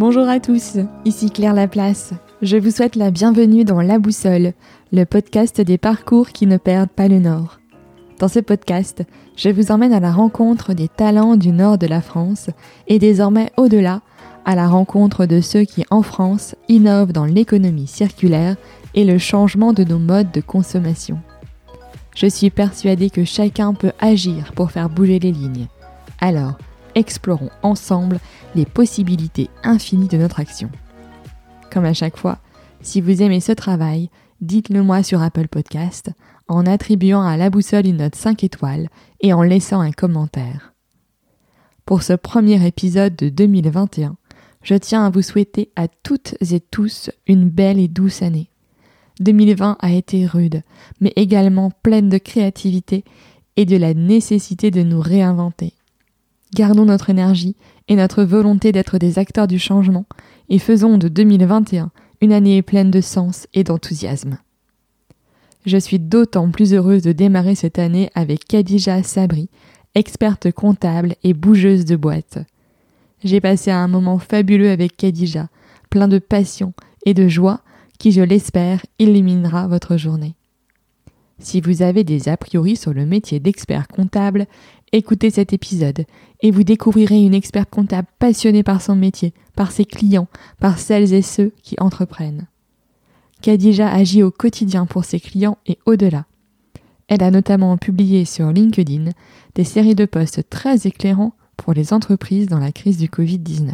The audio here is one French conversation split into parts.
Bonjour à tous, ici Claire Laplace. Je vous souhaite la bienvenue dans La Boussole, le podcast des parcours qui ne perdent pas le nord. Dans ce podcast, je vous emmène à la rencontre des talents du nord de la France et désormais au-delà, à la rencontre de ceux qui en France innovent dans l'économie circulaire et le changement de nos modes de consommation. Je suis persuadée que chacun peut agir pour faire bouger les lignes. Alors, explorons ensemble les possibilités infinies de notre action. Comme à chaque fois, si vous aimez ce travail, dites-le moi sur Apple Podcast en attribuant à la boussole une note 5 étoiles et en laissant un commentaire. Pour ce premier épisode de 2021, je tiens à vous souhaiter à toutes et tous une belle et douce année. 2020 a été rude, mais également pleine de créativité et de la nécessité de nous réinventer. Gardons notre énergie et notre volonté d'être des acteurs du changement et faisons de 2021 une année pleine de sens et d'enthousiasme. Je suis d'autant plus heureuse de démarrer cette année avec Khadija Sabri, experte comptable et bougeuse de boîte. J'ai passé un moment fabuleux avec Khadija, plein de passion et de joie qui, je l'espère, illuminera votre journée. Si vous avez des a priori sur le métier d'expert comptable, écoutez cet épisode et vous découvrirez une experte comptable passionnée par son métier, par ses clients, par celles et ceux qui entreprennent. Khadija agit au quotidien pour ses clients et au-delà. Elle a notamment publié sur LinkedIn des séries de posts très éclairants pour les entreprises dans la crise du Covid-19.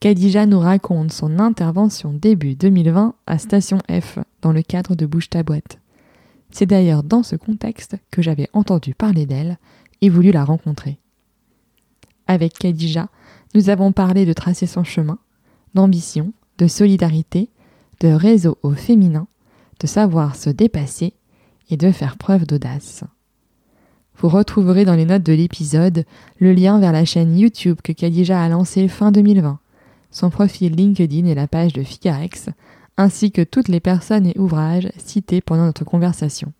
Khadija nous raconte son intervention début 2020 à Station F dans le cadre de Bouge ta boîte. C'est d'ailleurs dans ce contexte que j'avais entendu parler d'elle et la rencontrer. Avec Khadija, nous avons parlé de tracer son chemin, d'ambition, de solidarité, de réseau au féminin, de savoir se dépasser et de faire preuve d'audace. Vous retrouverez dans les notes de l'épisode le lien vers la chaîne YouTube que Khadija a lancée fin 2020, son profil LinkedIn et la page de Ficarex, ainsi que toutes les personnes et ouvrages cités pendant notre conversation.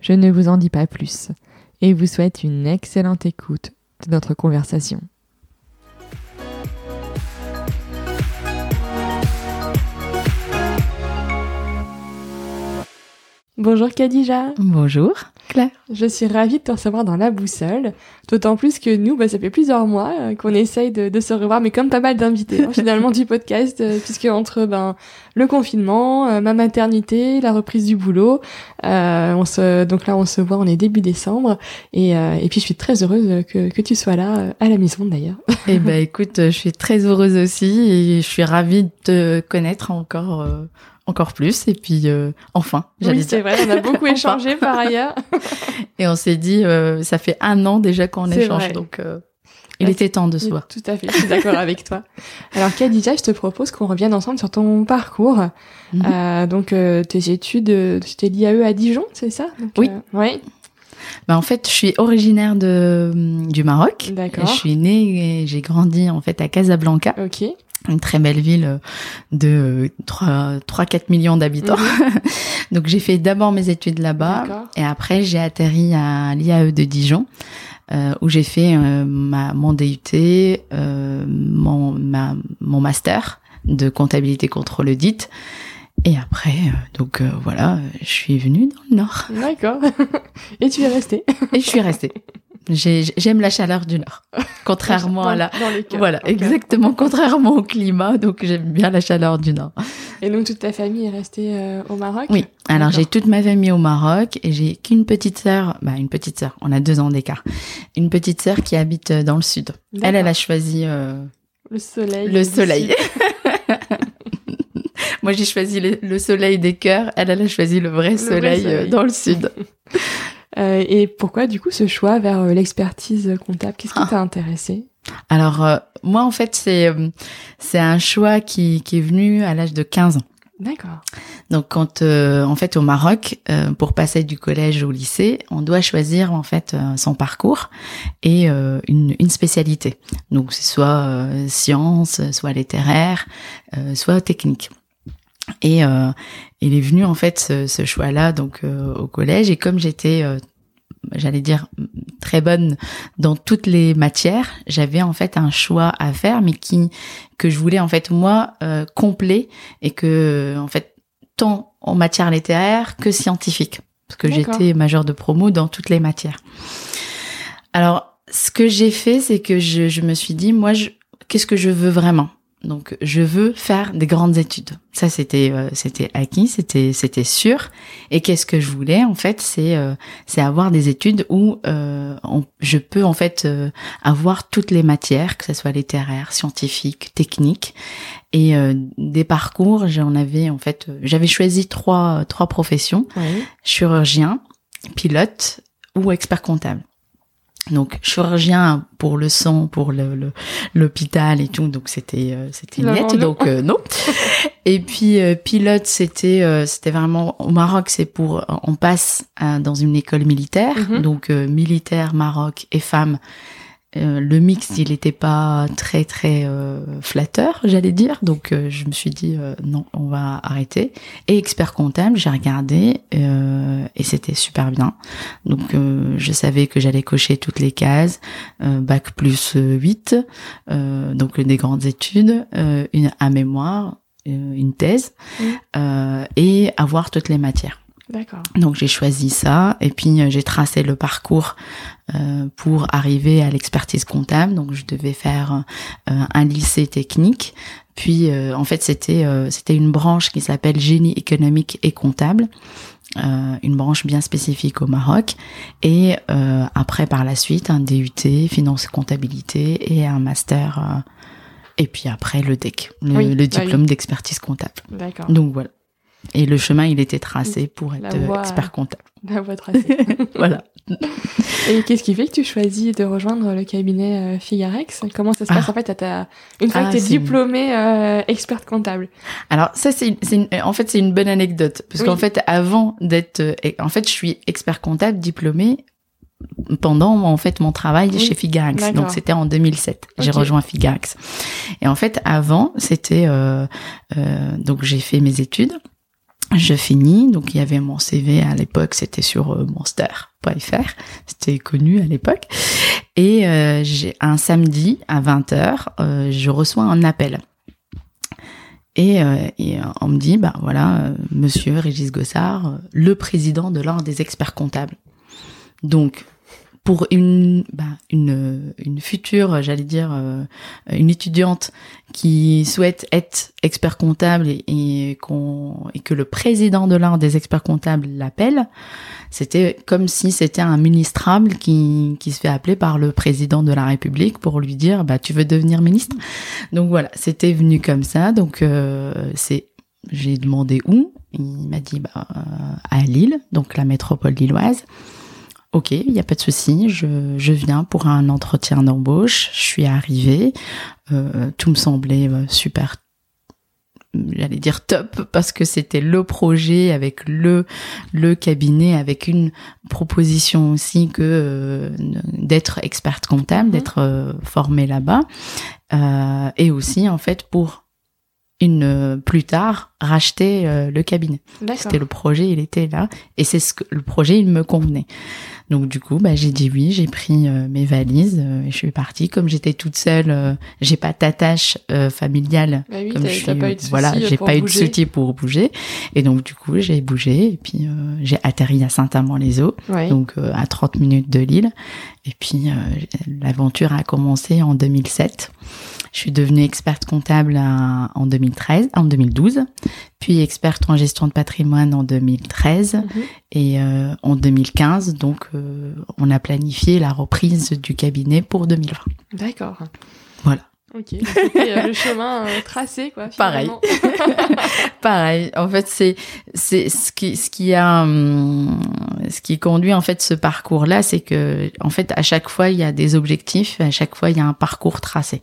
Je ne vous en dis pas plus et vous souhaite une excellente écoute de notre conversation. Bonjour Khadija. Bonjour Claire. Je suis ravie de te recevoir dans la boussole, d'autant plus que nous, bah, ça fait plusieurs mois euh, qu'on essaye de, se revoir, mais comme pas mal d'invités hein, finalement du podcast, euh, puisque entre ben le confinement, euh, ma maternité, la reprise du boulot, on se donc là on se voit, on est début décembre, et, et puis je suis très heureuse que, que tu sois là à la maison d'ailleurs. Eh ben écoute, je suis très heureuse aussi et je suis ravie de te connaître encore encore plus. Et puis, euh, enfin, oui, c'est vrai, on a beaucoup échangé par ailleurs. et on s'est dit, euh, ça fait un an déjà qu'on échange, donc euh, il était temps de se voir. Tout à fait, je suis d'accord avec toi. Alors, Khadija, je te propose qu'on revienne ensemble sur ton parcours. Mhm. donc, tes études, tu l'IAE à Dijon, c'est ça? Oui. oui. Bah en fait, je suis originaire de du Maroc. D'accord. Je suis née et j'ai grandi en fait à Casablanca. Ok une très belle ville euh, de 3-4 millions d'habitants. Mhm. Donc j'ai fait d'abord mes études là-bas et après j'ai atterri à l'IAE de Dijon euh, où j'ai fait euh, ma, mon DUT, euh, mon, ma, mon master de comptabilité contrôle audit. Et après, donc voilà, je suis venue dans le Nord. D'accord. Et tu es restée. Et je suis restée. J'aime la chaleur du nord, contrairement à la. voilà, exactement, contrairement au climat, donc j'aime bien la chaleur du nord. Et donc toute ta famille est restée euh, au Maroc? Oui. Alors j'ai toute ma famille au Maroc et j'ai qu'une petite sœur, bah une petite sœur, on a deux ans d'écart, une petite sœur qui habite euh, dans le sud. Elle, elle a choisi euh, le soleil. Le soleil. Moi j'ai choisi le, soleil des cœurs, elle, elle a choisi le vrai soleil. dans le sud. Euh, et pourquoi du coup ce choix vers euh, l'expertise comptable? Qu'est-ce qui ah. t'a intéressé? Alors euh, moi en fait c'est c'est un choix qui, qui est venu à l'âge de 15 ans. D'accord. Donc quand en fait au Maroc pour passer du collège au lycée, on doit choisir en fait son parcours et une, une spécialité. Donc c'est soit sciences, soit littéraire, soit technique. Et euh, il est venu en fait ce, ce choix-là donc euh, au collège et comme j'étais, euh, j'allais dire très bonne dans toutes les matières. J'avais en fait un choix à faire, mais qui que je voulais en fait moi euh, complet et que en fait tant en matière littéraire que scientifique, parce que j'étais majeure de promo dans toutes les matières. Alors, ce que j'ai fait, c'est que je, je me suis dit, moi, qu'est-ce que je veux vraiment? Donc je veux faire des grandes études. Ça c'était euh, c'était acquis, c'était c'était sûr. Et qu'est-ce que je voulais en fait, c'est euh, c'est avoir des études où euh, je peux en fait avoir toutes les matières, que ce soit littéraire, scientifique, technique, et des parcours. J'en avais en fait, j'avais choisi trois trois professions chirurgien, pilote ou expert comptable donc chirurgien pour le sang, pour le l'hôpital et tout, donc c'était euh, c'était net, donc euh, non. et puis euh, pilote, c'était c'était vraiment au Maroc, c'est pour on passe dans une école militaire, mhm. donc militaire Maroc et femmes euh, le mix, il n'était pas très très euh, flatteur, j'allais dire. Donc euh, je me suis dit non, on va arrêter. Et expert comptable, j'ai regardé et c'était super bien. Donc je savais que j'allais cocher toutes les cases, bac plus 8, donc des grandes études, une un mémoire, une thèse et avoir toutes les matières. D'accord. Donc j'ai choisi ça et puis euh, j'ai tracé le parcours euh, pour arriver à l'expertise comptable. Donc je devais faire euh, un lycée technique. Puis en fait c'était c'était une branche qui s'appelle génie économique et comptable. une branche bien spécifique au Maroc et après par la suite un DUT finance et comptabilité et un master et puis après le DEC le, bah diplôme d'expertise comptable. D'accord. Donc voilà. Et le chemin, il était tracé pour être expert comptable. La voie tracée. voilà. Et qu'est-ce qui fait que tu choisis de rejoindre le cabinet euh, Figarex? Comment ça se passe ah. en fait à une fois que ah, tu es diplômée euh, experte comptable? Alors ça c'est en fait c'est une bonne anecdote parce qu'en fait avant d'être euh, en fait je suis expert comptable diplômée pendant en fait mon travail chez Figarex. Donc c'était en 2007. J'ai rejoint Figarex. Et en fait avant c'était euh, donc j'ai fait mes études je finis, donc il y avait mon CV à l'époque, c'était sur euh, monster.fr, c'était connu à l'époque. Et euh, j'ai un samedi à 20h, euh, je reçois un appel. Et, et, on me dit, bah voilà, monsieur Régis Gossard, le président de l'ordre des experts comptables. Donc, pour une, bah, une, une future, j'allais dire, euh, une étudiante qui souhaite être expert comptable et, qu'on, et que le président de l'ordre des experts comptables l'appelle, c'était comme si c'était un ministrable qui, qui se fait appeler par le président de la République pour lui dire, bah, tu veux devenir ministre? Donc voilà, c'était venu comme ça. Donc euh, c'est, j'ai demandé où. Il m'a dit, bah, à Lille, donc la métropole lilloise. Ok, il n'y a pas de souci, je, je, viens pour un entretien d'embauche. Je suis arrivée, euh, tout me semblait euh, super, j'allais dire top, parce que c'était le projet avec le le cabinet, avec une proposition aussi que euh, d'être experte comptable, mhm. d'être euh, formée là-bas, et aussi en fait pour une plus tard racheter le cabinet. C'était le projet, il était là, et c'est ce que le projet, il me convenait. Donc du coup, bah, j'ai dit oui, j'ai pris euh, mes valises euh, et je suis partie. Comme j'étais toute seule, euh, j'ai pas d'attache familiale. Bah oui, comme je suis, pas eu de voilà, j'ai pas eu de soutien pour bouger. Et donc du coup, j'ai bougé et puis j'ai atterri à Saint-Amand-les-Eaux, donc à 30 minutes de Lille. Et puis l'aventure a commencé en 2007. Je suis devenue experte comptable en 2013, en 2012, puis experte en gestion de patrimoine en 2013 mhm. et euh, en 2015, donc euh, on a planifié la reprise du cabinet pour 2020. D'accord. Voilà. Ok, c'était euh, le chemin tracé, quoi. Pareil. Pareil. En fait, c'est c'est ce qui ce qui a hum, ce qui conduit en fait ce parcours-là, c'est que en fait à chaque fois il y a des objectifs, à chaque fois il y a un parcours tracé.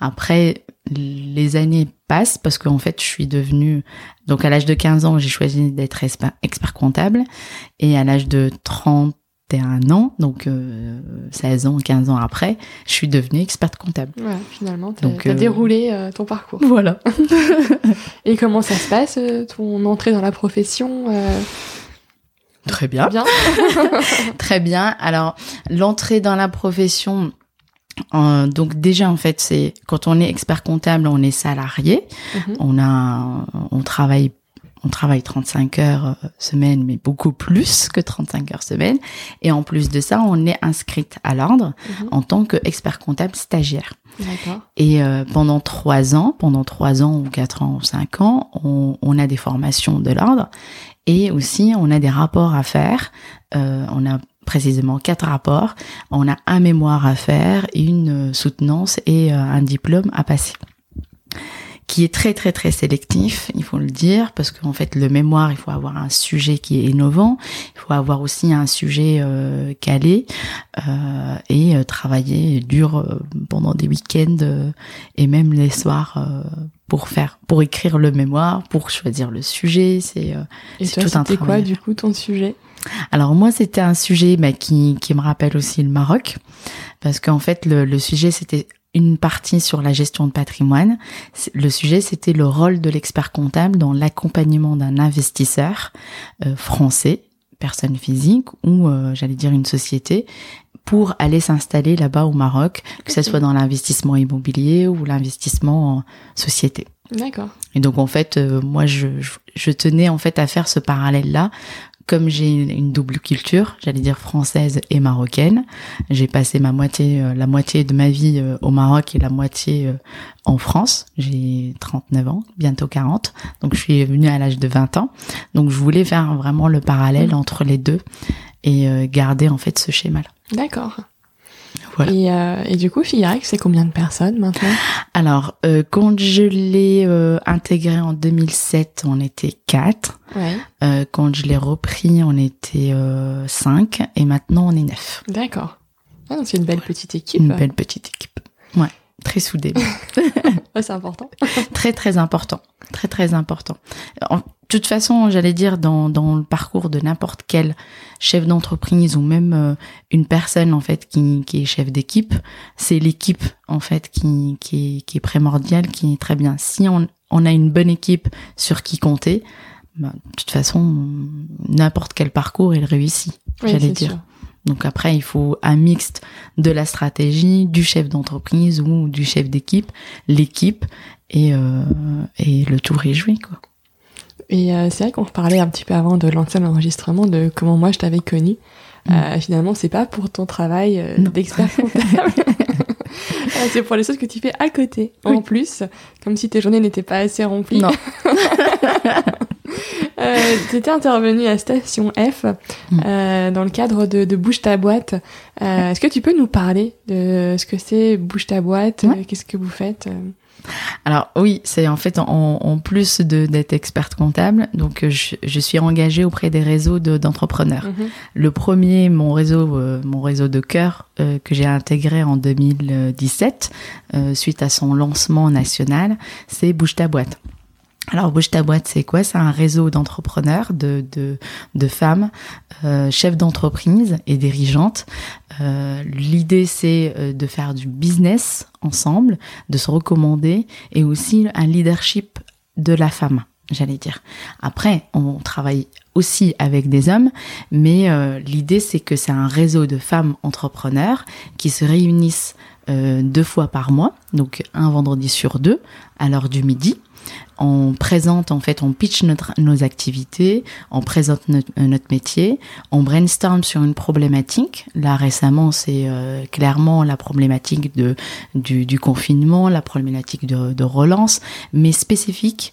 Après, les années passent parce qu'en fait, je suis devenue, donc à l'âge de 15 ans, j'ai choisi d'être expert comptable et à l'âge de 31 ans, donc 16 euh, ans, 15 ans après, je suis devenue experte comptable. Ouais, finalement, tu as, euh, déroulé euh, ton parcours. Voilà. et comment ça se passe, ton entrée dans la profession Très bien. Bien. Très bien. Alors, l'entrée dans la profession, euh, donc déjà en fait, c'est quand on est expert comptable, on est salarié, Mhm. on a, on travaille, on travaille 35 heures euh, semaine, mais beaucoup plus que 35 heures semaine. Et en plus de ça, on est inscrite à l'ordre Mhm. en tant qu'expert comptable stagiaire. Et euh, pendant trois ans, pendant trois ans ou quatre ans ou cinq ans, on, on a des formations de l'ordre et aussi on a des rapports à faire. Euh, on a précisément quatre rapports. On a un mémoire à faire, une euh, soutenance et euh, un diplôme à passer qui est très très très sélectif, il faut le dire, parce qu'en fait le mémoire, il faut avoir un sujet qui est innovant, il faut avoir aussi un sujet euh, calé euh, et euh, travailler dur pendant des week-ends et même les soirs euh, pour faire, pour écrire le mémoire, pour choisir le sujet. C'est euh, tout un c'était quoi, travail. du coup, ton sujet? Alors moi, c'était un sujet bah, qui, qui me rappelle aussi le Maroc, parce qu'en fait, le, le sujet, c'était une partie sur la gestion de patrimoine. Le sujet, c'était le rôle de l'expert comptable dans l'accompagnement d'un investisseur euh, français, personne physique, ou euh, j'allais dire une société, pour aller s'installer là-bas au Maroc, que ce soit dans l'investissement immobilier ou l'investissement en société. D'accord. Et donc en fait, euh, moi je, je, je tenais en fait à faire ce parallèle-là. Comme j'ai une double culture, j'allais dire française et marocaine, j'ai passé ma moitié, euh, la moitié de ma vie euh, au Maroc et la moitié euh, en France. J'ai 39 ans, bientôt 40, donc je suis venue à l'âge de 20 ans. Donc je voulais faire vraiment le parallèle Mhm. entre les deux et garder en fait ce schéma-là. D'accord. Voilà. Et, euh, et du coup, Figarac, c'est combien de personnes maintenant? Alors euh, quand je l'ai euh, intégré en 2007, on était quatre. Ouais. Euh, quand je l'ai repris, on était euh, 5 et maintenant on est 9. D'accord. Ah, c'est une belle petite équipe. Une belle petite équipe. Ouais, très soudée. Ouais, c'est important. très très important. Très très important. En toute façon, j'allais dire dans, dans le parcours de n'importe quel chef d'entreprise ou même euh, une personne en fait qui, qui est chef d'équipe, c'est l'équipe en fait qui, qui, est, qui est primordiale, qui est très bien. Si on, on a une bonne équipe sur qui compter, bah, de toute façon, n'importe quel parcours, il réussit. Oui, j'allais dire. sûr. Donc après, il faut un mixte de la stratégie, du chef d'entreprise ou du chef d'équipe, l'équipe, et, euh, et le tour est joué. Quoi. Et euh, c'est vrai qu'on parlait un petit peu avant de lancer l'enregistrement de comment moi je t'avais connu. Mm. Euh, finalement, c'est pas pour ton travail euh, d'expert comptable. Euh, c'est pour les choses que tu fais à côté. En plus, comme si tes journées n'étaient pas assez remplies. Non. Euh, tu étais intervenu à Station F Mm. euh, dans le cadre de, de Bouge ta boîte. Euh, Est-ce que tu peux nous parler de ce que c'est Bouge ta boîte? Ouais. Qu'est-ce que vous faites? Alors oui, c'est en fait en, en plus de d'être experte comptable, donc euh, je, je suis engagée auprès des réseaux de- d'entrepreneurs. Mhm. Le premier, mon réseau, euh, mon réseau de cœur euh, que j'ai intégré en 2017 euh, suite à son lancement national, c'est Bouge ta boîte. Alors Bouge ta boîte, c'est quoi? C'est un réseau d'entrepreneurs, de, de, de femmes, euh, chefs d'entreprise et dirigeantes. Euh, L'idée, c'est euh, de faire du business ensemble, de se recommander et aussi un leadership de la femme, j'allais dire. Après, on travaille aussi avec des hommes, mais euh, l'idée, c'est que c'est un réseau de femmes entrepreneurs qui se réunissent deux fois par mois, donc un vendredi sur deux, à l'heure du midi. On présente, en fait, on pitch notre, nos activités, on présente notre, euh, notre métier, on brainstorm sur une problématique. Là, récemment, c'est euh, clairement la problématique de, du, du confinement, la problématique de, de relance, mais spécifique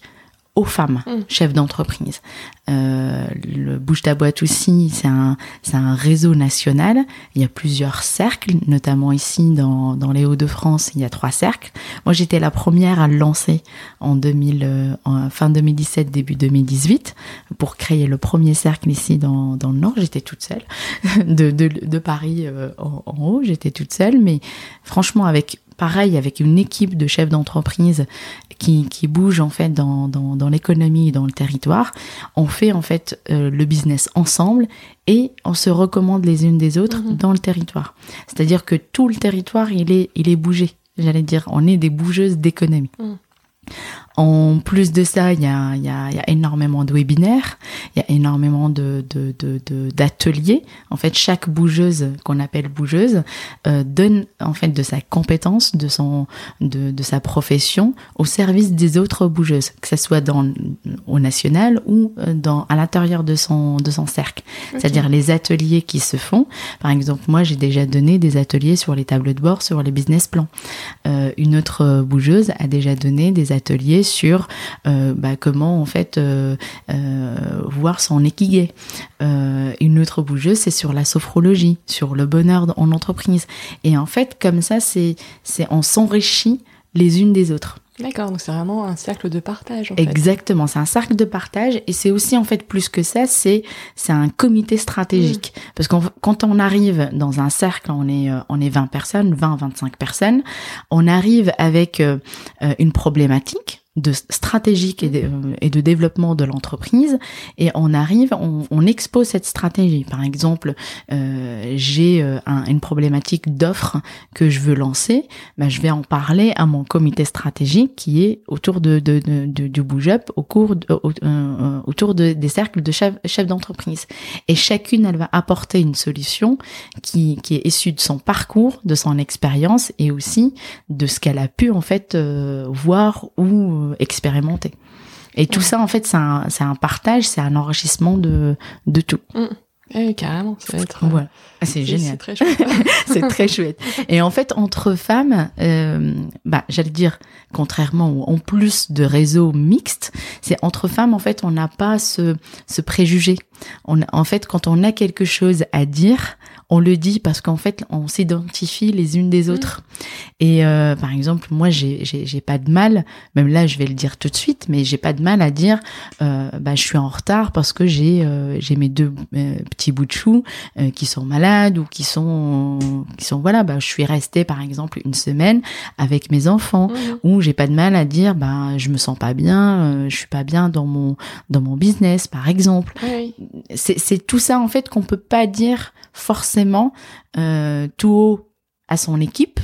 aux femmes, Mm. chefs d'entreprise. Euh, le Bouge ta boîte aussi, c'est un, c'est un réseau national. Il y a plusieurs cercles, notamment ici dans, dans les Hauts-de-France, il y a trois cercles. Moi, j'étais la première à le lancer en 2000, euh, en fin 2017, début 2018, pour créer le premier cercle ici dans, dans le Nord. J'étais toute seule, de, de, de Paris euh, en, en haut, j'étais toute seule, mais franchement, avec pareil, avec une équipe de chefs d'entreprise qui, qui bouge en fait dans, dans, dans l'économie et dans le territoire, on fait en fait euh, le business ensemble et on se recommande les unes des autres Mhm. dans le territoire. C'est-à-dire que tout le territoire, il est, il est bougé. J'allais dire, on est des bougeuses d'économie. Mhm. En plus de ça, il y a, y, a, y a, énormément de webinaires, il y a énormément de, de, de, d'ateliers. En fait, chaque bougeuse qu'on appelle bougeuse euh, donne en fait de sa compétence, de son, de, de sa profession au service des autres bougeuses, que ce soit dans au national ou euh, dans à l'intérieur de son de son cercle. C'est-à-dire les ateliers qui se font. Par exemple, moi, j'ai déjà donné des ateliers sur les tableaux de bord, sur les business plans. Euh, une autre bougeuse a déjà donné des ateliers sur euh, bah, comment en fait euh, euh voir son ikigai. Une autre bougeuse, c'est sur la sophrologie, sur le bonheur en entreprise. Et en fait, comme ça, c'est c'est on s'enrichit les unes des autres. D'accord, donc c'est vraiment un cercle de partage. En Exactement, c'est un cercle de partage et c'est aussi en fait plus que ça, c'est c'est un comité stratégique. Mm. Parce que quand on arrive dans un cercle, on est on est 20 personnes, 20 25 personnes, on arrive avec euh, une problématique de stratégique et de, euh, de développement de l'entreprise et on arrive, on, on, expose cette stratégie. Par exemple, euh, j'ai euh, une problématique d'offre que je veux lancer, ben, je vais en parler à mon comité stratégique qui est autour de, de, de, du Bouge Up, au cours euh, autour de, des cercles de chefs chef d'entreprise. Et chacune, elle va apporter une solution qui, qui est issue de son parcours, de son expérience et aussi de ce qu'elle a pu en fait voir ou expérimenter. Et tout ça, en fait, c'est un, un, partage, c'est un enrichissement de, de tout. Mm. carrément, ça va être. Voilà. Ah, c'est génial. C'est très chouette. c'est très chouette. Et en fait, entre femmes, euh, bah, j'allais dire, contrairement ou en plus de réseaux mixtes, c'est entre femmes, en fait, on n'a pas ce, ce préjugé. On, en fait, quand on a quelque chose à dire, on le dit parce qu'en fait, on s'identifie les unes des mm. autres. Et euh, par exemple, moi, j'ai, j'ai, pas de mal, même là, je vais le dire tout de suite, mais j'ai pas de mal à dire, euh, bah, je suis en retard parce que j'ai, euh, j'ai mes deux petits bouts de chou qui sont malades ou qui sont, qui sont voilà, bah, je suis restée par exemple une semaine avec mes enfants, mm. ou j'ai pas de mal à dire, bah, je me sens pas bien, je suis pas bien dans mon, dans mon business, par exemple. C'est, c'est tout ça en fait qu'on peut pas dire forcément euh, tout haut à son équipe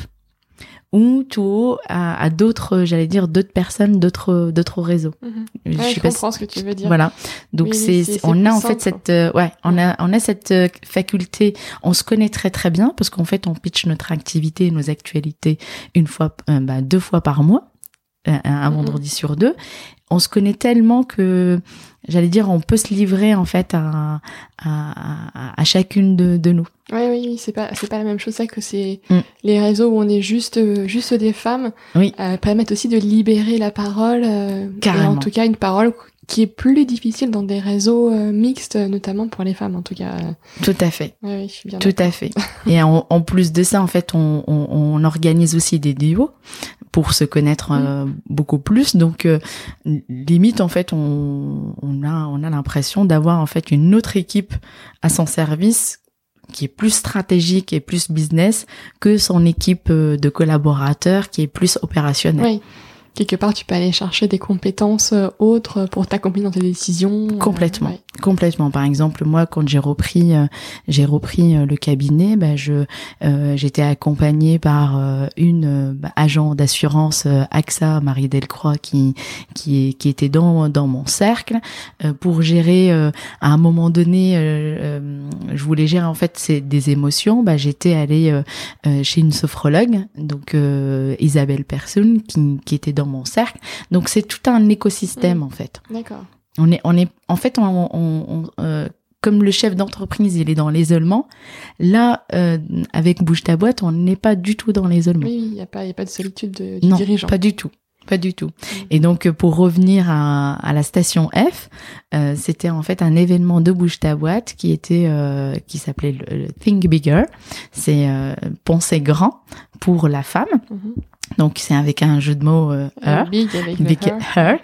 ou tout haut à, d'autres, j'allais dire, d'autres personnes, d'autres, d'autres réseaux. Mhm. Je, comprends ce que tu veux dire. Voilà. Donc c'est, on a en fait cette, euh, ouais, on a, on a cette euh, faculté. On se connaît très très bien parce qu'en fait on pitch notre activité, nos actualités une fois, bah, deux fois par mois, un, mhm. vendredi sur deux. On se connaît tellement que j'allais dire, on peut se livrer en fait à, à, à, chacune de, de, nous. Oui, oui, c'est pas c'est pas la même chose ça que c'est mm. les réseaux où on est juste juste des femmes. Oui. Euh, permettent aussi de libérer la parole. Euh, Carrément. en tout cas, une parole qui est plus difficile dans des réseaux euh, mixtes, notamment pour les femmes, en tout cas. Tout à fait. Oui, oui je suis bien Tout à fait. Et en, en, plus de ça, en fait, on, on, on organise aussi des duos pour se connaître euh, beaucoup plus. Donc, euh, limite, en fait, on, on a, on a l'impression d'avoir en fait une autre équipe à son service qui est plus stratégique et plus business que son équipe euh, de collaborateurs qui est plus opérationnelle. Oui quelque part tu peux aller chercher des compétences euh, autres pour t'accomplir dans tes décisions. Euh, complètement, complètement. Par exemple, moi, quand j'ai repris, euh, j'ai repris le cabinet, bah, je j'étais accompagnée par une bah, agent d'assurance AXA, Marie Delcroix, qui qui qui était dans dans mon cercle pour gérer. à un moment donné, je voulais gérer en fait c'est des émotions. Bah, j'étais allée chez une sophrologue, donc Isabelle Personne, qui qui était dans mon cercle. Donc c'est tout un écosystème mm. en fait. D'accord. On est, on est, en fait, on, euh, comme le chef d'entreprise, il est dans l'isolement. Là, euh, avec Bouge ta boîte, on n'est pas du tout dans l'isolement. Oui, il n'y a pas, a pas de solitude de, du non, dirigeant. pas du tout. Pas du tout. Mm. Et donc, pour revenir à, à la station F, euh, c'était en fait un événement de Bouge ta boîte qui était, euh, qui s'appelait le, Think Bigger. C'est euh, penser grand pour la femme. Mm-hmm. Donc c'est avec un jeu de mots euh, her, big avec her.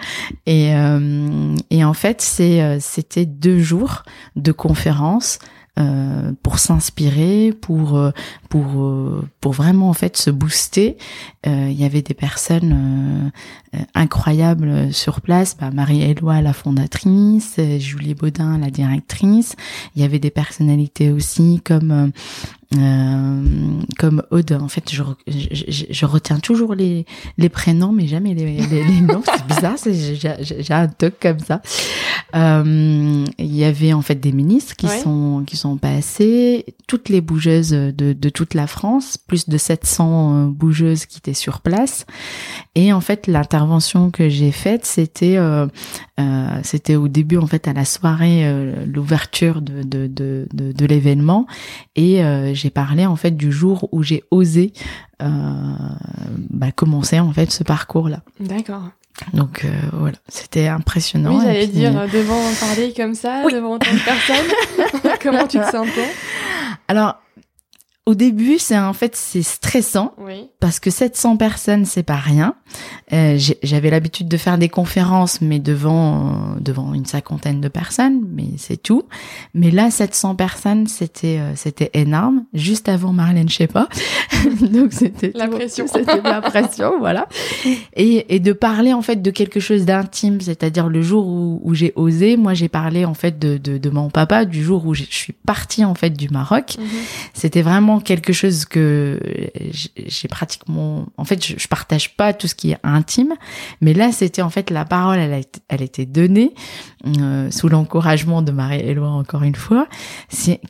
Et, euh, et en fait c'est euh, c'était deux jours de conférences euh, pour s'inspirer, pour euh, pour euh, pour vraiment en fait se booster. Il y avait des personnes incroyables sur place, bah, Marie-Éloi la fondatrice, Julie Baudin la directrice. Il y avait des personnalités aussi comme euh, comme Aude. En fait, je, je, je, retiens toujours les, les prénoms, mais jamais les, les, les noms. C'est bizarre, j'ai un truc comme ça. Euh, il y avait en fait des ministres qui sont qui sont passés, toutes les bougeuses de, de toute la France, plus de 700 bougeuses qui étaient sur place. Et en fait, l'intervention que j'ai faite, c'était euh, euh, c'était au début en fait à la soirée, euh, l'ouverture de de, de, de, de l'événement, et euh, j'ai parlé en fait du jour où j'ai osé bah, commencer en fait ce parcours là. D'accord. Donc voilà, c'était impressionnant. Oui, j'allais dire devant parler comme ça, devant tant de personnes. Comment tu te sentais? Alors au début, c'est en fait c'est stressant parce que 700 personnes c'est pas rien. Euh, J'avais l'habitude de faire des conférences, mais devant euh, devant une cinquantaine de personnes, mais c'est tout. Mais là, 700 personnes, c'était euh, c'était énorme. Juste avant Marlène, je sais pas. Donc c'était la pression. C'était la pression, voilà. Et, et de parler en fait de quelque chose d'intime, c'est-à-dire le jour où, où j'ai osé, moi j'ai parlé en fait de, de, de mon papa, du jour où je suis partie en fait du Maroc. Mhm. C'était vraiment quelque chose que j'ai pratiquement, en fait, je, partage pas tout ce qui est intime, mais là, c'était en fait la parole, elle, a, elle était donnée euh, sous l'encouragement de Marie-Éloi encore une fois,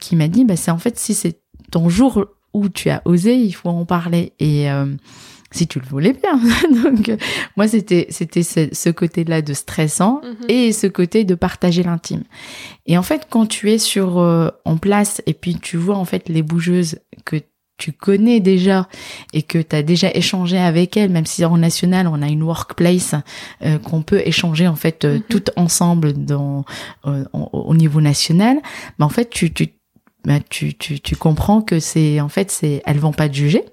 qui m'a dit, bah, c'est en fait si c'est ton jour où tu as osé, il faut en parler. Et euh, si tu le voulais bien. Donc moi c'était c'était ce, côté-là de stressant mhm. et ce côté de partager l'intime. Et en fait quand tu es sur euh, en place et puis tu vois en fait les bougeuses que tu connais déjà et que tu as déjà échangé avec elles, même si en national on a une workplace euh, qu'on peut échanger en fait euh, mhm. tout ensemble dans au niveau national, mais en fait tu tu bah, tu, tu, tu comprends que c'est en fait c'est elles vont pas te juger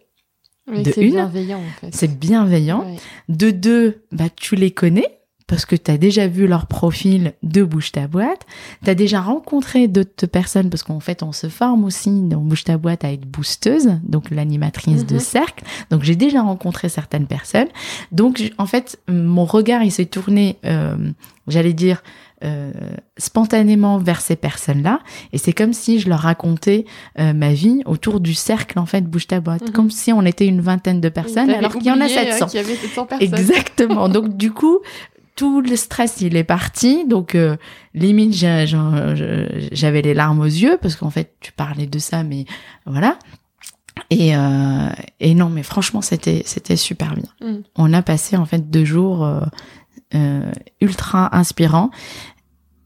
c'est bienveillant en fait. C'est bienveillant. De deux, bah tu les connais parce que tu as déjà vu leur profil de Bouge ta boîte, tu as déjà rencontré d'autres personnes parce qu'en fait on se forme aussi dans Bouge ta boîte à être boosteuse, donc l'animatrice de mhm. cercle. Donc j'ai déjà rencontré certaines personnes. Donc en fait mon regard il s'est tourné euh, j'allais dire euh, spontanément vers ces personnes-là. Et c'est comme si je leur racontais euh, ma vie autour du cercle, en fait, bouge ta boîte. Mhm. Comme si on était une vingtaine de personnes, alors qu'il y en a 700. Euh, y avait 700 personnes. Exactement. Donc, du coup, tout le stress, il est parti. Donc, limite, j'avais les larmes aux yeux parce qu'en fait, tu parlais de ça, mais voilà. Et, et non, mais franchement, c'était c'était super bien. Mm. On a passé en fait deux jours euh, ultra inspirant.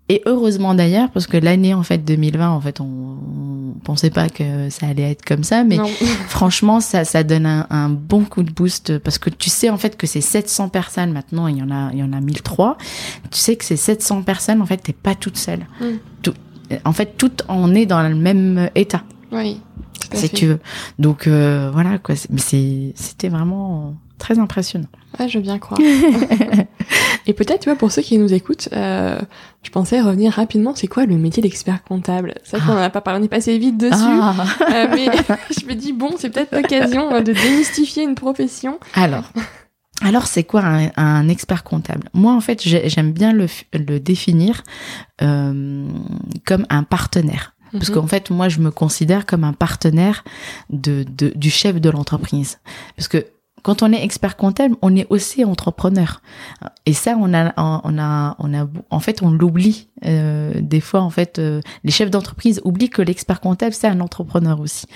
Et heureusement d'ailleurs, parce que l'année en fait 2020, en fait, on, on, pensait pas que ça allait être comme ça, mais franchement, ça, ça donne un, un, bon coup de boost parce que tu sais en fait que c'est 700 personnes maintenant, il y en a, il y en a 1003. Tu sais que ces 700 personnes, en fait, t'es pas toute seule. Mm. Tout, en fait, tout on est dans le même état. Oui. Si tu veux. Donc euh, voilà quoi. Mais c'était vraiment très impressionnant. Ouais, je veux bien croire. Et peut-être, tu vois, pour ceux qui nous écoutent, euh, je pensais revenir rapidement, c'est quoi le métier d'expert comptable? C'est vrai qu'on n'en a pas parlé, on est passé vite dessus, ah. euh, mais je me dis, bon, c'est peut-être l'occasion de démystifier une profession. Alors, alors c'est quoi un, expert comptable? Moi, en fait, j'aime bien le, le définir euh, comme un partenaire. Parce mhm. qu'en fait, moi, je me considère comme un partenaire de, de du chef de l'entreprise. Parce que quand on est expert comptable, on est aussi entrepreneur. Et ça, on a, on a, on a, en fait, on l'oublie. Euh, des fois, en fait, euh, les chefs d'entreprise oublient que l'expert comptable, c'est un entrepreneur aussi.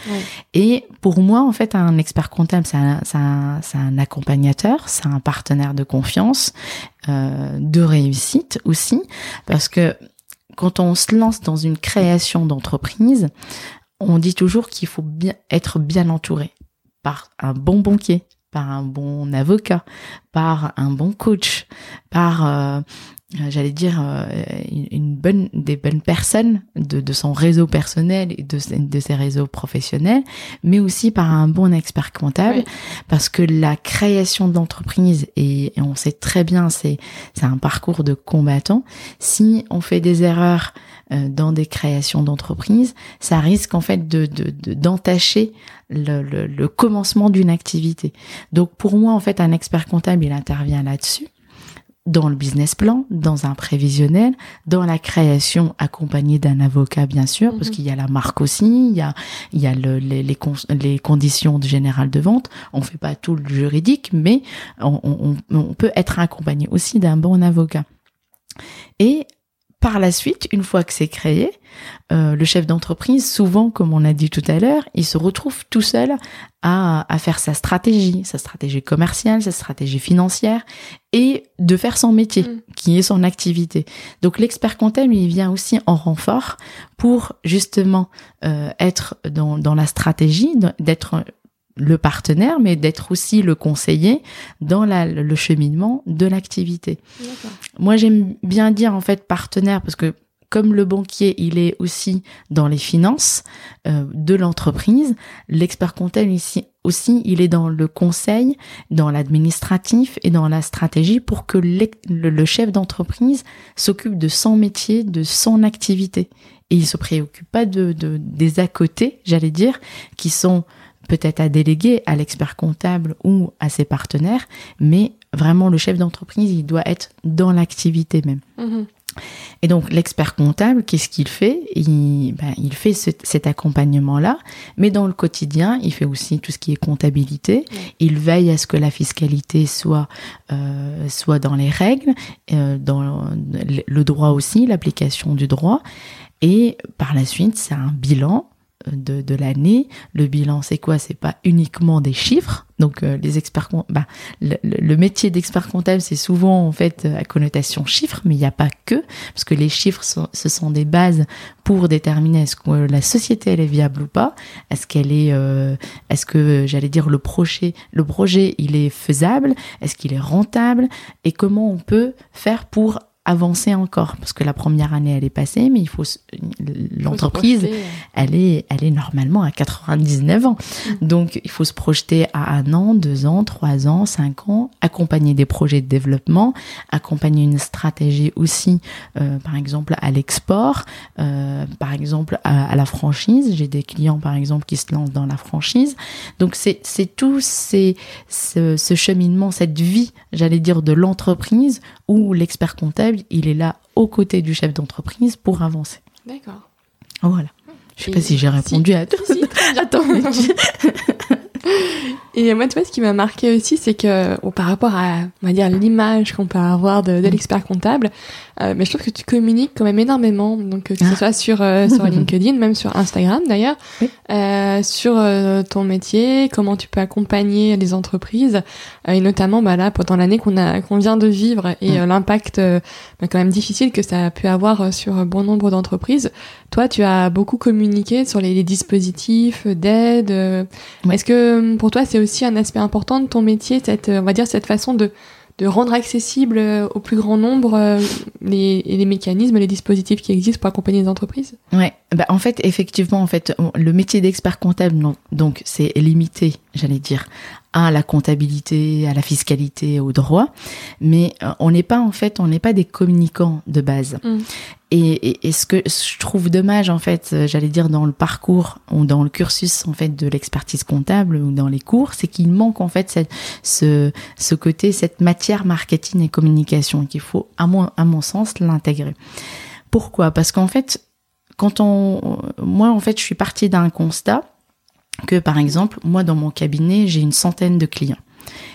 Et pour moi, en fait, un expert comptable, c'est un, un, un, accompagnateur, c'est un partenaire de confiance, euh, de réussite aussi, parce que quand on se lance dans une création d'entreprise, on dit toujours qu'il faut bien être bien entouré par un bon banquier, par un bon avocat, par un bon coach, par, euh, j'allais dire, euh, une, bonne, des bonnes personnes de, de son réseau personnel et de, de, ses réseaux professionnels, mais aussi par un bon expert comptable, parce que la création d'entreprise, et, et, on sait très bien, c'est c'est un parcours de combattant. Si on fait des erreurs dans des créations d'entreprise, ça risque en fait de d'entacher le, le, le commencement d'une activité. Donc pour moi, en fait, un expert comptable, il intervient là-dessus dans le business plan, dans un prévisionnel, dans la création accompagnée d'un avocat bien sûr, parce mhm. qu'il y a la marque aussi, il y a, il y a le, les, les, les, conditions générales de vente. On fait pas tout le juridique, mais on, on, on peut être accompagné aussi d'un bon avocat. Et par la suite, une fois que c'est créé, euh, le chef d'entreprise, souvent, comme on a dit tout à l'heure, il se retrouve tout seul à, à, faire sa stratégie, sa stratégie commerciale, sa stratégie financière, et de faire son métier, mm. qui est son activité. Donc l'expert comptable, il vient aussi en renfort pour justement euh, être dans, dans la stratégie, d'être le partenaire, mais d'être aussi le conseiller dans la, le cheminement de l'activité. Moi, j'aime bien dire en fait partenaire parce que comme le banquier, il est aussi dans les finances euh, de l'entreprise, l'expert comptable ici aussi, il est dans le conseil, dans l'administratif et dans la stratégie pour que le, chef d'entreprise s'occupe de son métier, de son activité. Et il se préoccupe pas de, de des à côté, j'allais dire, qui sont peut-être à déléguer à l'expert comptable ou à ses partenaires, mais vraiment le chef d'entreprise, il doit être dans l'activité même. Mhm. Et donc l'expert comptable, qu'est-ce qu'il fait? Il, ben, il fait cet accompagnement-là, mais dans le quotidien, il fait aussi tout ce qui est comptabilité. Il veille à ce que la fiscalité soit euh, soit dans les règles, euh, dans le droit aussi, l'application du droit. Et par la suite, c'est un bilan de, de l'année. Le bilan, c'est quoi? C'est pas uniquement des chiffres. Donc euh, les experts, bah, le, métier d'expert comptable, c'est souvent en fait à connotation chiffres, mais il n'y a pas que, parce que les chiffres, ce sont des bases pour déterminer est-ce que la société elle est viable ou pas, est-ce qu'elle est, euh, est-ce que j'allais dire le projet, le projet il est faisable, est-ce qu'il est rentable, et comment on peut faire pour avancer encore parce que la première année elle est passée mais il faut l'entreprise elle est elle est normalement à 99 ans. Mm. donc il faut se projeter à un an deux ans trois ans cinq ans accompagner des projets de développement accompagner une stratégie aussi euh, par exemple à l'export euh, par exemple à, la franchise. J'ai des clients par exemple qui se lancent dans la franchise. Donc c'est c'est tout c'est ce, ce cheminement cette vie j'allais dire de l'entreprise où l'expert comptable, il est là aux côtés du chef d'entreprise pour avancer. D'accord. Voilà. Je sais pas si j'ai répondu à tout. Si, Attends. Et moi, tu vois, ce qui m'a marqué aussi, c'est que par rapport à, on va dire, l'image qu'on peut avoir de, de l'expert comptable, euh, mais je trouve que tu communiques quand même énormément, donc que ce ah. soit sur euh, sur LinkedIn, même sur Instagram d'ailleurs, euh, sur euh, ton métier, comment tu peux accompagner les entreprises, euh, et notamment bah là pendant l'année qu'on a qu'on vient de vivre et mm. l'impact bah, quand même difficile que ça a pu avoir sur bon nombre d'entreprises. Toi, tu as beaucoup communiqué sur les, les dispositifs d'aide. Est-ce que pour toi c'est aussi un aspect important de ton métier, cette on va dire cette façon de de rendre accessible euh, au plus grand nombre euh, les, les mécanismes, les dispositifs qui existent pour accompagner les entreprises Ouais, bah en fait, effectivement, en fait, le métier d'expert comptable, donc c'est limité, j'allais dire, à la comptabilité, à la fiscalité, au droit, mais euh, on n'est pas en fait, on n'est pas des communicants de base. Mm. Et, et, ce que je trouve dommage en fait, euh, j'allais dire dans le parcours ou dans le cursus en fait de l'expertise comptable ou dans les cours, c'est qu'il manque en fait ce, côté, cette matière marketing et communication et qu'il faut à mon, à mon sens l'intégrer. Pourquoi? Parce qu'en fait, quand on, moi en fait, je suis partie d'un constat que par exemple, moi dans mon cabinet, j'ai une centaine de clients.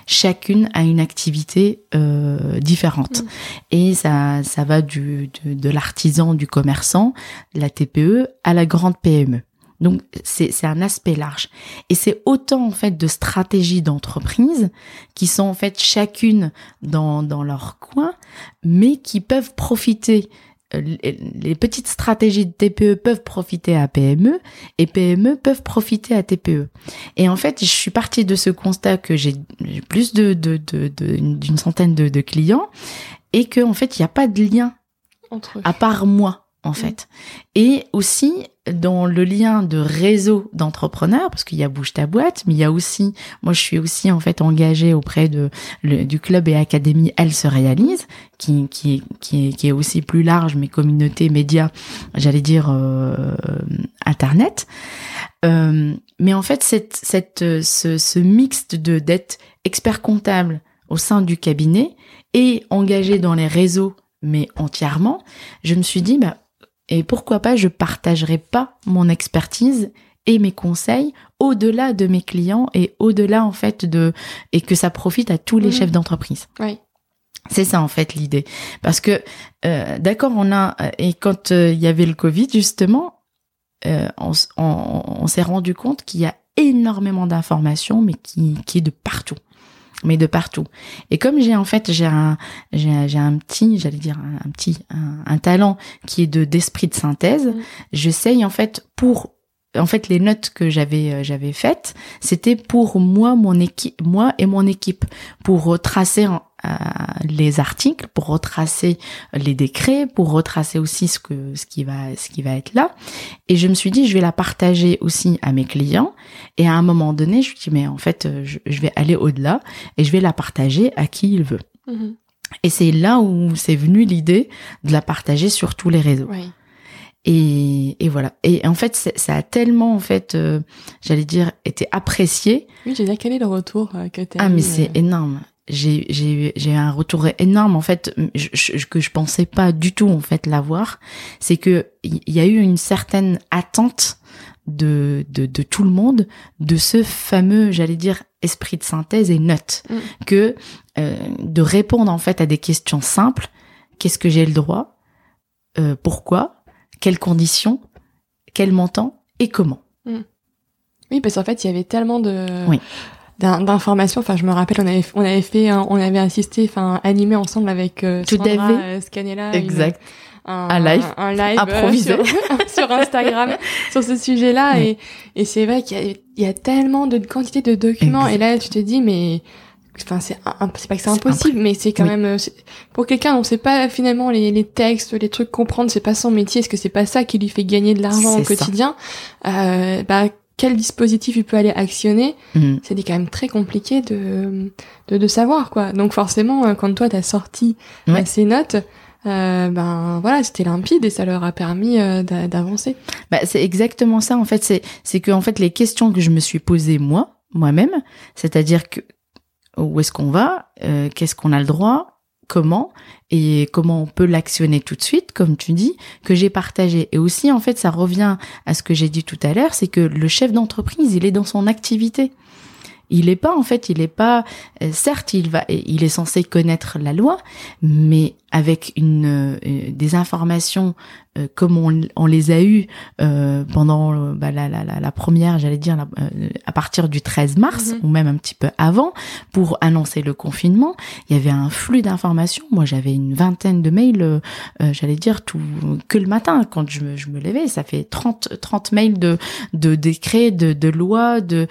Chacune a une activité euh, différente. Mm. Et ça, ça va du, de, de l'artisan, du commerçant, la TPE, à la grande PME. Donc c'est un aspect large. Et c'est autant en fait de stratégies d'entreprise qui sont en fait chacune dans, dans leur coin, mais qui peuvent profiter les petites stratégies de TPE peuvent profiter à PME et PME peuvent profiter à TPE. Et en fait, je suis partie de ce constat que j'ai plus de d'une centaine de, clients et que en fait, il n'y a pas de lien entre à part moi en fait. Et aussi dans le lien de réseau d'entrepreneurs, parce qu'il y a Bouge ta boîte, mais il y a aussi, moi je suis aussi en fait engagée auprès de du club et académie Elle se réalise, qui qui qui est, aussi plus large, mais communauté média, j'allais dire euh, internet. Euh, mais en fait cette cette ce, ce mixte de d'être expert comptable au sein du cabinet et engagée dans les réseaux, mais entièrement, je me suis dit, bah, et pourquoi pas, je partagerai pas mon expertise et mes conseils au-delà de mes clients et au-delà en fait de et que ça profite à tous les mhm. chefs d'entreprise. Oui. C'est ça en fait l'idée. Parce que euh, d'accord, on a et quand euh, il y avait le Covid justement, euh, on, on s'est rendu compte qu'il y a énormément d'informations, mais qui, qui est de partout mais de partout. Et comme j'ai en fait j'ai un j'ai un petit j'allais dire un, petit un, talent qui est de d'esprit de synthèse, mmh. j'essaye en fait pour en fait les notes que j'avais euh, j'avais faites, c'était pour moi mon équipe moi et mon équipe pour retracer euh, les articles, pour retracer les décrets, pour retracer aussi ce que ce qui va ce qui va être là. Et je me suis dit je vais la partager aussi à mes clients et à un moment donné, je me suis dit mais en fait euh, je, vais aller au-delà et je vais la partager à qui il veut. Mm-hmm. Et c'est là où c'est venu l'idée de la partager sur tous les réseaux. Oui. Et, et, voilà. Et en fait, ça a tellement, en fait, euh, j'allais dire, été apprécié. Oui, j'ai dit, quel est le retour euh, que tu as Ah, mais c'est euh énorme. J'ai, j'ai, j'ai un retour énorme, en fait, je, que je pensais pas du tout, en fait, l'avoir. C'est que il y a eu une certaine attente de, de, de tout le monde de ce fameux, j'allais dire, esprit de synthèse et note. Mm. Que de répondre, en fait, à des questions simples. Qu'est-ce que j'ai le droit? Pourquoi? Quelles conditions, quel montant? Et comment? Hmm. Oui, parce qu'en fait, il y avait tellement de d'informations. Enfin, je me rappelle, on avait on avait fait, on avait assisté, enfin, animé ensemble avec euh, Tout Sandra euh, Scanella, exact. un, live, un live euh, improvisé sur, Instagram sur ce sujet-là. Et, et c'est vrai qu'il y, y, a tellement de quantité de documents. Et là, tu te dis, mais enfin c'est c'est pas que c'est impossible mais c'est quand même euh, pour quelqu'un dont sait pas finalement les, les textes les trucs comprendre c'est pas son métier est-ce que c'est pas ça qui lui fait gagner de l'argent au quotidien? Euh, bah quel dispositif il peut aller actionner? Mm. c'est quand même très compliqué de, de, de savoir quoi donc forcément euh, quand toi t'as sorti euh, ces notes euh, ben voilà, c'était limpide et ça leur a permis d'avancer. Bah, c'est exactement ça en fait. C'est c'est que en fait les questions que je me suis posées moi moi-même, c'est-à-dire que où est-ce qu'on va, euh, qu'est-ce qu'on a le droit, comment et comment on peut l'actionner tout de suite, comme tu dis, que j'ai partagé. Et aussi, en fait, ça revient à ce que j'ai dit tout à l'heure, c'est que le chef d'entreprise, il est dans son activité. Il est pas, en fait, il est pas. Euh, certes, il va, il est censé connaître la loi, mais avec une euh, des informations euh, comme on, on, les a eues euh, pendant bah, la, la, la, première, j'allais dire à partir du 13 mars mhm. ou même un petit peu avant pour annoncer le confinement, il y avait un flux d'informations. Moi, j'avais une vingtaine de mails, j'allais dire tout que le matin quand je me, je me levais, ça fait 30 30 mails de de décrets, de de lois, de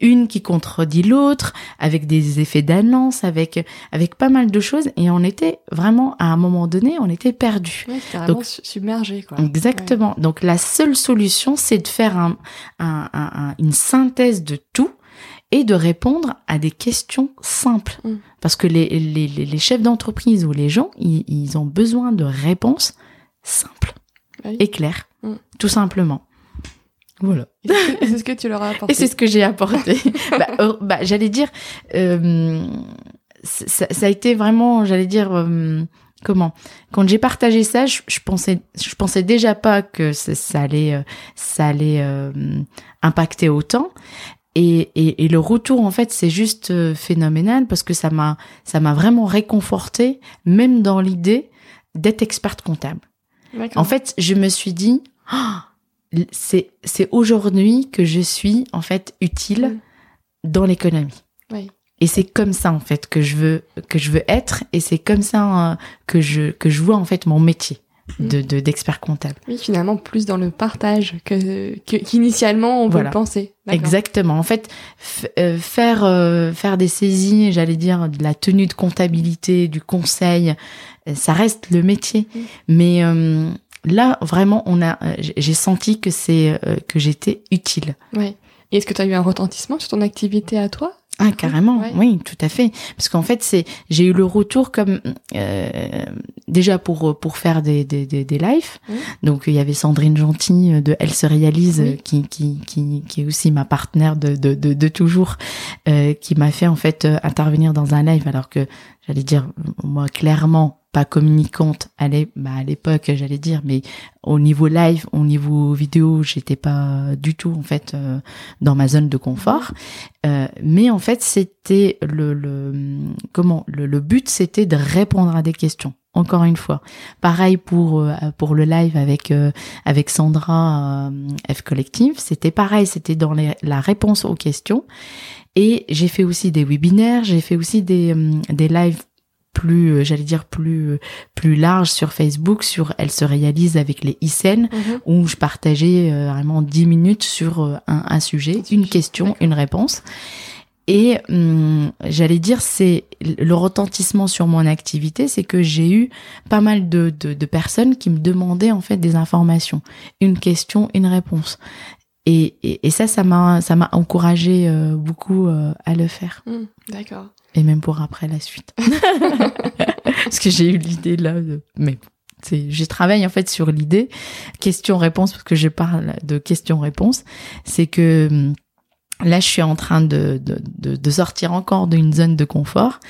une qui contredit l'autre avec des effets d'annonce, avec avec pas mal de choses et on était vraiment vraiment, à un moment donné, on était perdu. Donc submergé. Quoi. Exactement. Donc la seule solution, c'est de faire un, un, une synthèse de tout et de répondre à des questions simples. Mm. Parce que les, les, les chefs d'entreprise ou les gens, ils, ils, ont besoin de réponses simples et claires, mm. tout simplement. Voilà. Et c'est ce que tu leur as apporté. Et c'est ce que j'ai apporté. bah, euh, bah, J'allais dire, euh, ça, ça, a été vraiment, j'allais dire, euh, comment? Quand j'ai partagé ça, je, pensais, je pensais déjà pas que ça, allait, euh, ça allait euh, impacter autant. Et, et, et, le retour, en fait, c'est juste phénoménal parce que ça m'a, ça m'a vraiment réconforté, même dans l'idée d'être experte comptable. En fait, je me suis dit, oh, c'est, c'est aujourd'hui que je suis en fait utile dans l'économie. Oui. Et c'est comme ça en fait que je veux que je veux être et c'est comme ça euh, que je que je vois en fait mon métier mm. de d'expert comptable. Oui, finalement plus dans le partage que qu'initialement on voilà. peut le penser. Exactement. En fait, euh, faire euh, faire des saisies, j'allais dire de la tenue de comptabilité, du conseil, ça reste le métier. Mm. Mais là vraiment on a j'ai senti que c'est que j'étais utile. Oui. Et est-ce que tu as eu un retentissement sur ton activité à toi? Ah carrément, oui, tout à fait. Parce qu'en fait, c'est j'ai eu le retour comme euh, déjà pour pour faire des des des, des lives. Donc il y avait Sandrine Gentil de Elle se réalise qui, qui qui qui est aussi ma partenaire de de de, de toujours euh, qui m'a fait en fait euh, intervenir dans un live alors que j'allais dire moi clairement pas communicante à bah, l'époque, j'allais dire, mais au niveau live, au niveau vidéo, j'étais pas du tout en fait euh, dans ma zone de confort. Euh, mais en fait, c'était le, le comment le, le but, c'était de répondre à des questions. Encore une fois, pareil pour euh, pour le live avec avec Sandra F Collective, c'était pareil, c'était dans les, la réponse aux questions. Et j'ai fait aussi des webinaires, j'ai fait aussi des des lives plus, euh, j'allais dire plus euh, plus large sur Facebook, sur Elle se réalise avec les ICN, mhm. où je partageais euh, vraiment 10 minutes sur un, un sujet, une question, une réponse. Et hum, j'allais dire, c'est le retentissement sur mon activité, c'est que j'ai eu pas mal de, de, de, personnes qui me demandaient en fait des informations, une question, une réponse. Et, et, et ça, ça m'a ça m'a encouragé beaucoup à le faire. Mmh, D'accord et même pour après la suite. Parce que j'ai eu l'idée là, de... mais c'est, j'ai travaillé en fait sur l'idée question-réponse parce que je parle de question-réponse, c'est que hum, là je suis en train de, de, de, sortir encore d'une zone de confort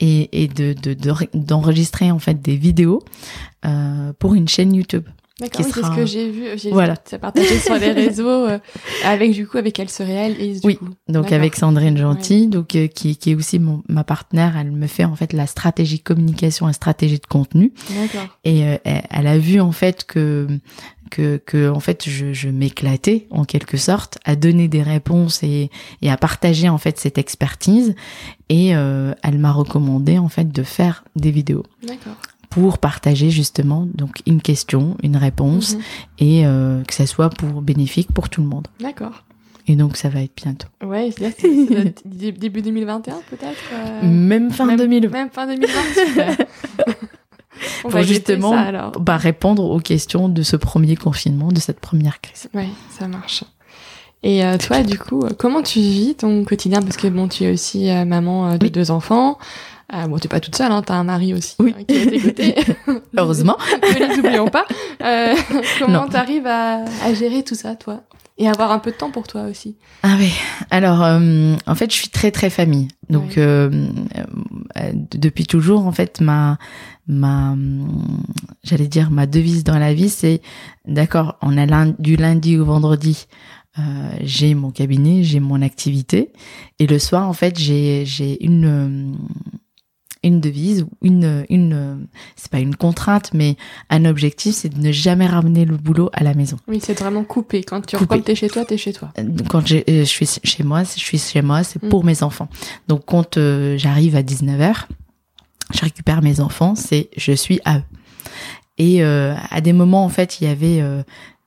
et, et de, de, d'enregistrer en fait des vidéos euh, pour une chaîne YouTube. D'accord, c'est ce que j'ai vu, j'ai voilà. ça partagé sur les réseaux euh, avec du coup avec Elle se réalise. Oui, donc avec Sandrine Gentil, donc euh, qui, qui est aussi mon, ma partenaire, elle me fait en fait la stratégie communication et stratégie de contenu. D'accord. Et euh, elle a vu en fait que que, que en fait je, je m'éclatais en quelque sorte à donner des réponses et, et à partager en fait cette expertise et elle m'a recommandé en fait de faire des vidéos. Pour partager justement donc une question, une réponse mhm. et euh, que ça soit pour bénéfique pour tout le monde. D'accord. Et donc ça va être bientôt. Ouais, c'est début 2021 peut-être. Euh, même fin même, 2020. Même fin 2020. On pour justement ça, bah, répondre aux questions de ce premier confinement, de cette première crise. Ouais, ça marche. Et euh, toi, du coup, comment tu vis ton quotidien? Parce que bon, tu es aussi maman de deux enfants. Ah, bon, t'es pas toute seule, hein, t'as un mari aussi oui. hein, qui est à tes côtés. Heureusement. ne les oublions pas. Euh, comment t'arrives à, à gérer tout ça, toi? Et avoir un peu de temps pour toi aussi. Ah oui. Alors, euh, en fait, je suis très très famille. Donc, euh, euh, depuis toujours, en fait, ma ma j'allais dire ma devise dans la vie, c'est d'accord. On a du lundi au vendredi. Euh, j'ai mon cabinet, j'ai mon activité, et le soir, en fait, j'ai j'ai une une devise, une, une, c'est pas une contrainte, mais un objectif, c'est de ne jamais ramener le boulot à la maison. Oui, c'est vraiment coupé. Quand tu quand t'es chez toi, t'es chez toi. Euh, quand euh, je suis chez moi, je suis chez moi, c'est pour mm. mes enfants. Donc quand euh, j'arrive à 19h, je récupère mes enfants, c'est je suis à eux. Et à des moments, en fait, il y avait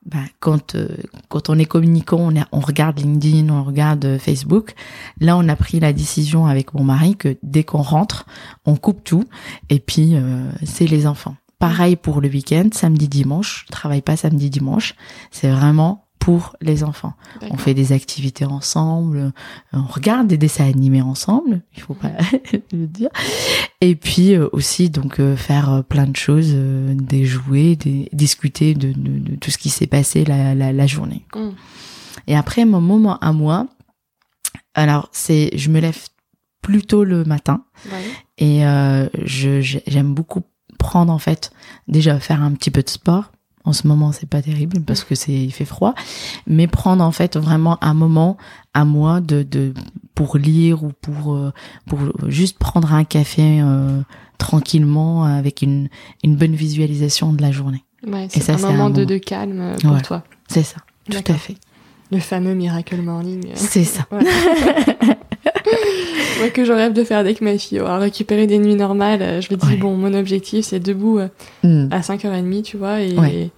bah, quand euh, quand on est communicant, on, on regarde LinkedIn, on regarde euh, Facebook. Là, on a pris la décision avec mon mari que dès qu'on rentre, on coupe tout et puis euh, c'est les enfants. Pareil pour le week-end, samedi, dimanche. Travaille pas samedi, dimanche. C'est vraiment pour les enfants. On fait des activités ensemble, on regarde des dessins animés ensemble, il faut pas le dire. Et puis euh, aussi donc euh, faire euh, plein de choses, des jouets, des, discuter de, de, tout ce qui s'est passé la, la, la journée. Mm. Et après mon moment à moi, alors c'est je me lève plutôt le matin et je j'aime beaucoup prendre en fait déjà faire un petit peu de sport en ce moment, c'est pas terrible parce que c'est il fait froid, mais prendre en fait vraiment un moment à moi de, de pour lire ou pour euh, pour juste prendre un café euh, tranquillement avec une une bonne visualisation de la journée. Ouais, c'est un, moment de, de calme euh, pour toi. C'est ça, tout à fait. Le fameux Miracle Morning. C'est ça. Moi que je rêve de faire avec ma fille, alors récupérer des nuits normales, je me dis bon, mon objectif c'est debout mm. à 5h30, tu vois, et,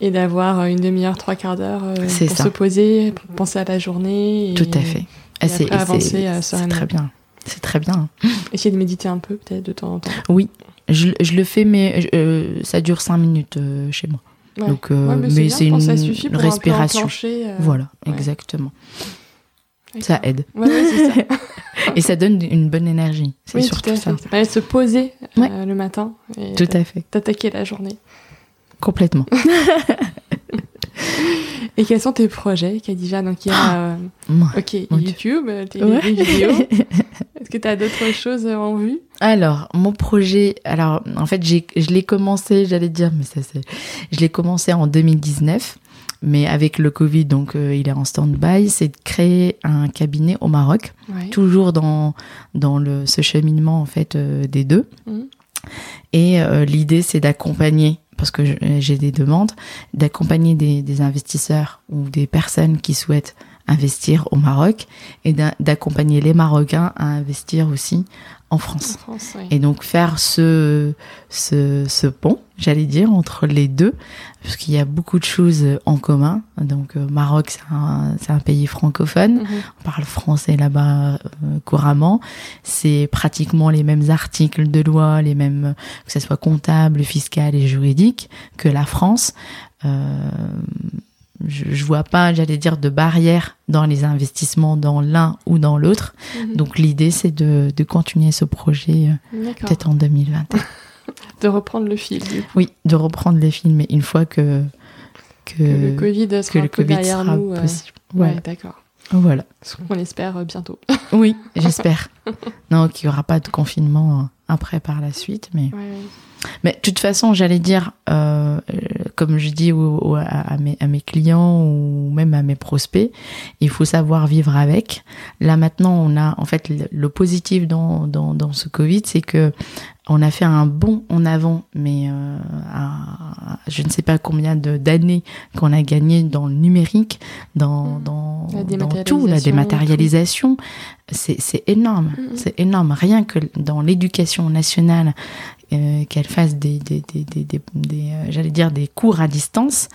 et d'avoir une demi-heure, trois quarts d'heure euh, pour se poser, pour penser à la journée. Et, Tout à fait. Et c'est avancer euh, C'est très bien. C'est très bien. Essayer de méditer un peu, peut-être, de temps en temps. Oui, je, je le fais, mais euh, ça dure cinq minutes chez moi. Donc, mais, c'est une respiration. Un voilà, exactement. Ça aide. Ouais, ça. et ça donne une bonne énergie. C'est surtout ça. Se poser le matin. Et tout à fait. D'attaquer la journée. Complètement. Et quels sont tes projets, Khadija? Donc, il y a euh, ok, YouTube, tes vidéos. Est-ce que tu as d'autres choses en vue? Alors, mon projet, alors en fait, je l'ai commencé, j'allais dire, mais ça c'est. Je l'ai commencé en 2019, mais avec le Covid, donc euh, il est en stand-by, c'est de créer un cabinet au Maroc, toujours dans, dans le, ce cheminement en fait euh, des deux. Mmh. Et l'idée, c'est d'accompagner parce que j'ai des demandes, d'accompagner des, investisseurs ou des personnes qui souhaitent investir au Maroc et d'accompagner les Marocains à investir aussi en France. Et donc faire ce, ce, ce pont, j'allais dire, entre les deux, parce qu'il y a beaucoup de choses en commun. Donc euh, Maroc, c'est un, un, pays francophone, mhm. on parle français là-bas euh, couramment. C'est pratiquement les mêmes articles de loi, les mêmes, que ce soit comptable, fiscal et juridique, que la France. Euh, je, je vois pas, j'allais dire, de barrière dans les investissements dans l'un ou dans l'autre. Mhm. Donc l'idée, c'est de, de, continuer ce projet euh, peut-être en 2021. de reprendre le fil. Oui, de reprendre les films, mais une fois que que, le Covid sera, que le COVID derrière sera nous, euh, possible. Ouais, d'accord. Voilà. Ce qu'on espère euh, bientôt. oui, j'espère. non, qu'il n'y aura pas de confinement après par la suite, mais. Ouais, mais de toute façon, j'allais dire, euh, comme je dis à, mes, à, mes, clients ou même à mes prospects, il faut savoir vivre avec. Là maintenant, on a en fait le, positif dans, dans, dans, ce Covid, c'est que on a fait un bond en avant, mais euh, je ne sais pas combien d'années qu'on a gagné dans le numérique, dans, mmh. dans, dans tout, la dématérialisation. C'est énorme, mmh. c'est énorme. Rien que dans l'éducation nationale, euh, qu'elle fasse des, des, des, des, des euh, j'allais dire des cours à distance,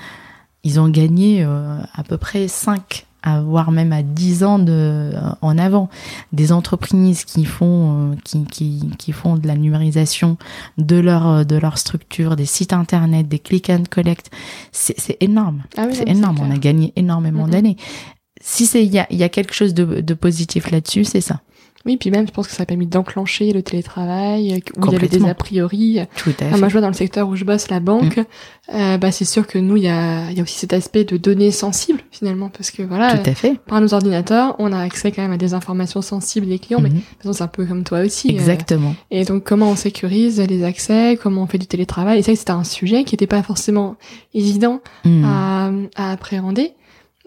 ils ont gagné euh, à peu près 5 voire même à 10 ans de, en avant. Des entreprises qui font, qui, qui, qui, font de la numérisation de leur, de leur structure, des sites internet, des click and collect, c'est énorme. Ah c'est énorme. On a gagné énormément mm-hmm. d'années. Si il y a, y a quelque chose de, de positif là-dessus, c'est ça. Oui, puis même, je pense que ça a permis d'enclencher le télétravail, euh, où il y avait des a priori. Tout à fait. moi, je vois dans le secteur où je bosse, la banque, mm. euh, bah, c'est sûr que nous, il y a, y a aussi cet aspect de données sensibles, finalement, parce que voilà, Tout à fait. par nos ordinateurs, on a accès quand même à des informations sensibles des clients, mais mm-hmm. de toute façon, c'est un peu comme toi aussi. Euh. Exactement. et donc, comment on sécurise les accès, comment on fait du télétravail, et ça, c'était un sujet qui n'était pas forcément évident mm. à, à appréhender.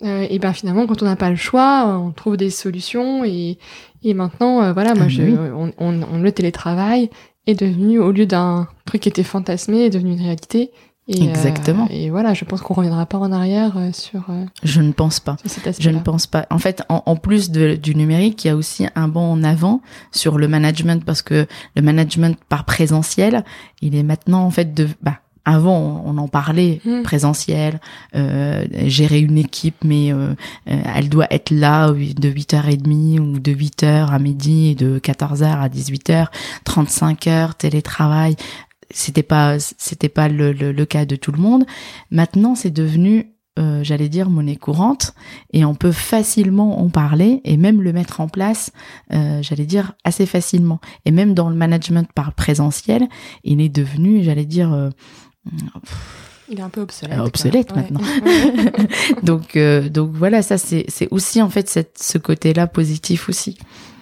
Euh, et ben finalement, quand on n'a pas le choix, on trouve des solutions. Et, et maintenant, euh, voilà, moi, ah, je, on, on, le télétravail est devenu, au lieu d'un truc qui était fantasmé, est devenu une réalité. Et, euh, Exactement. et voilà, je pense qu'on reviendra pas en arrière sur. je ne pense pas. Je ne pense pas. En fait, en, en plus de, du numérique, il y a aussi un bond en avant sur le management parce que le management par présentiel, il est maintenant en fait de bah, avant, on en parlait, mmh. présentiel, euh, gérer une équipe, mais euh, euh, elle doit être là de 8h30 ou de 8h à midi et de 14h à 18h, 35 heures, télétravail. C'était pas, c'était pas le, le, cas de tout le monde. Maintenant, c'est devenu euh, j'allais dire monnaie courante et on peut facilement en parler et même le mettre en place euh, j'allais dire assez facilement et même dans le management par présentiel il est devenu j'allais dire euh, il est un peu obsolète. obsolète maintenant. donc, euh, donc voilà, ça c'est aussi en fait cette, ce côté-là positif aussi.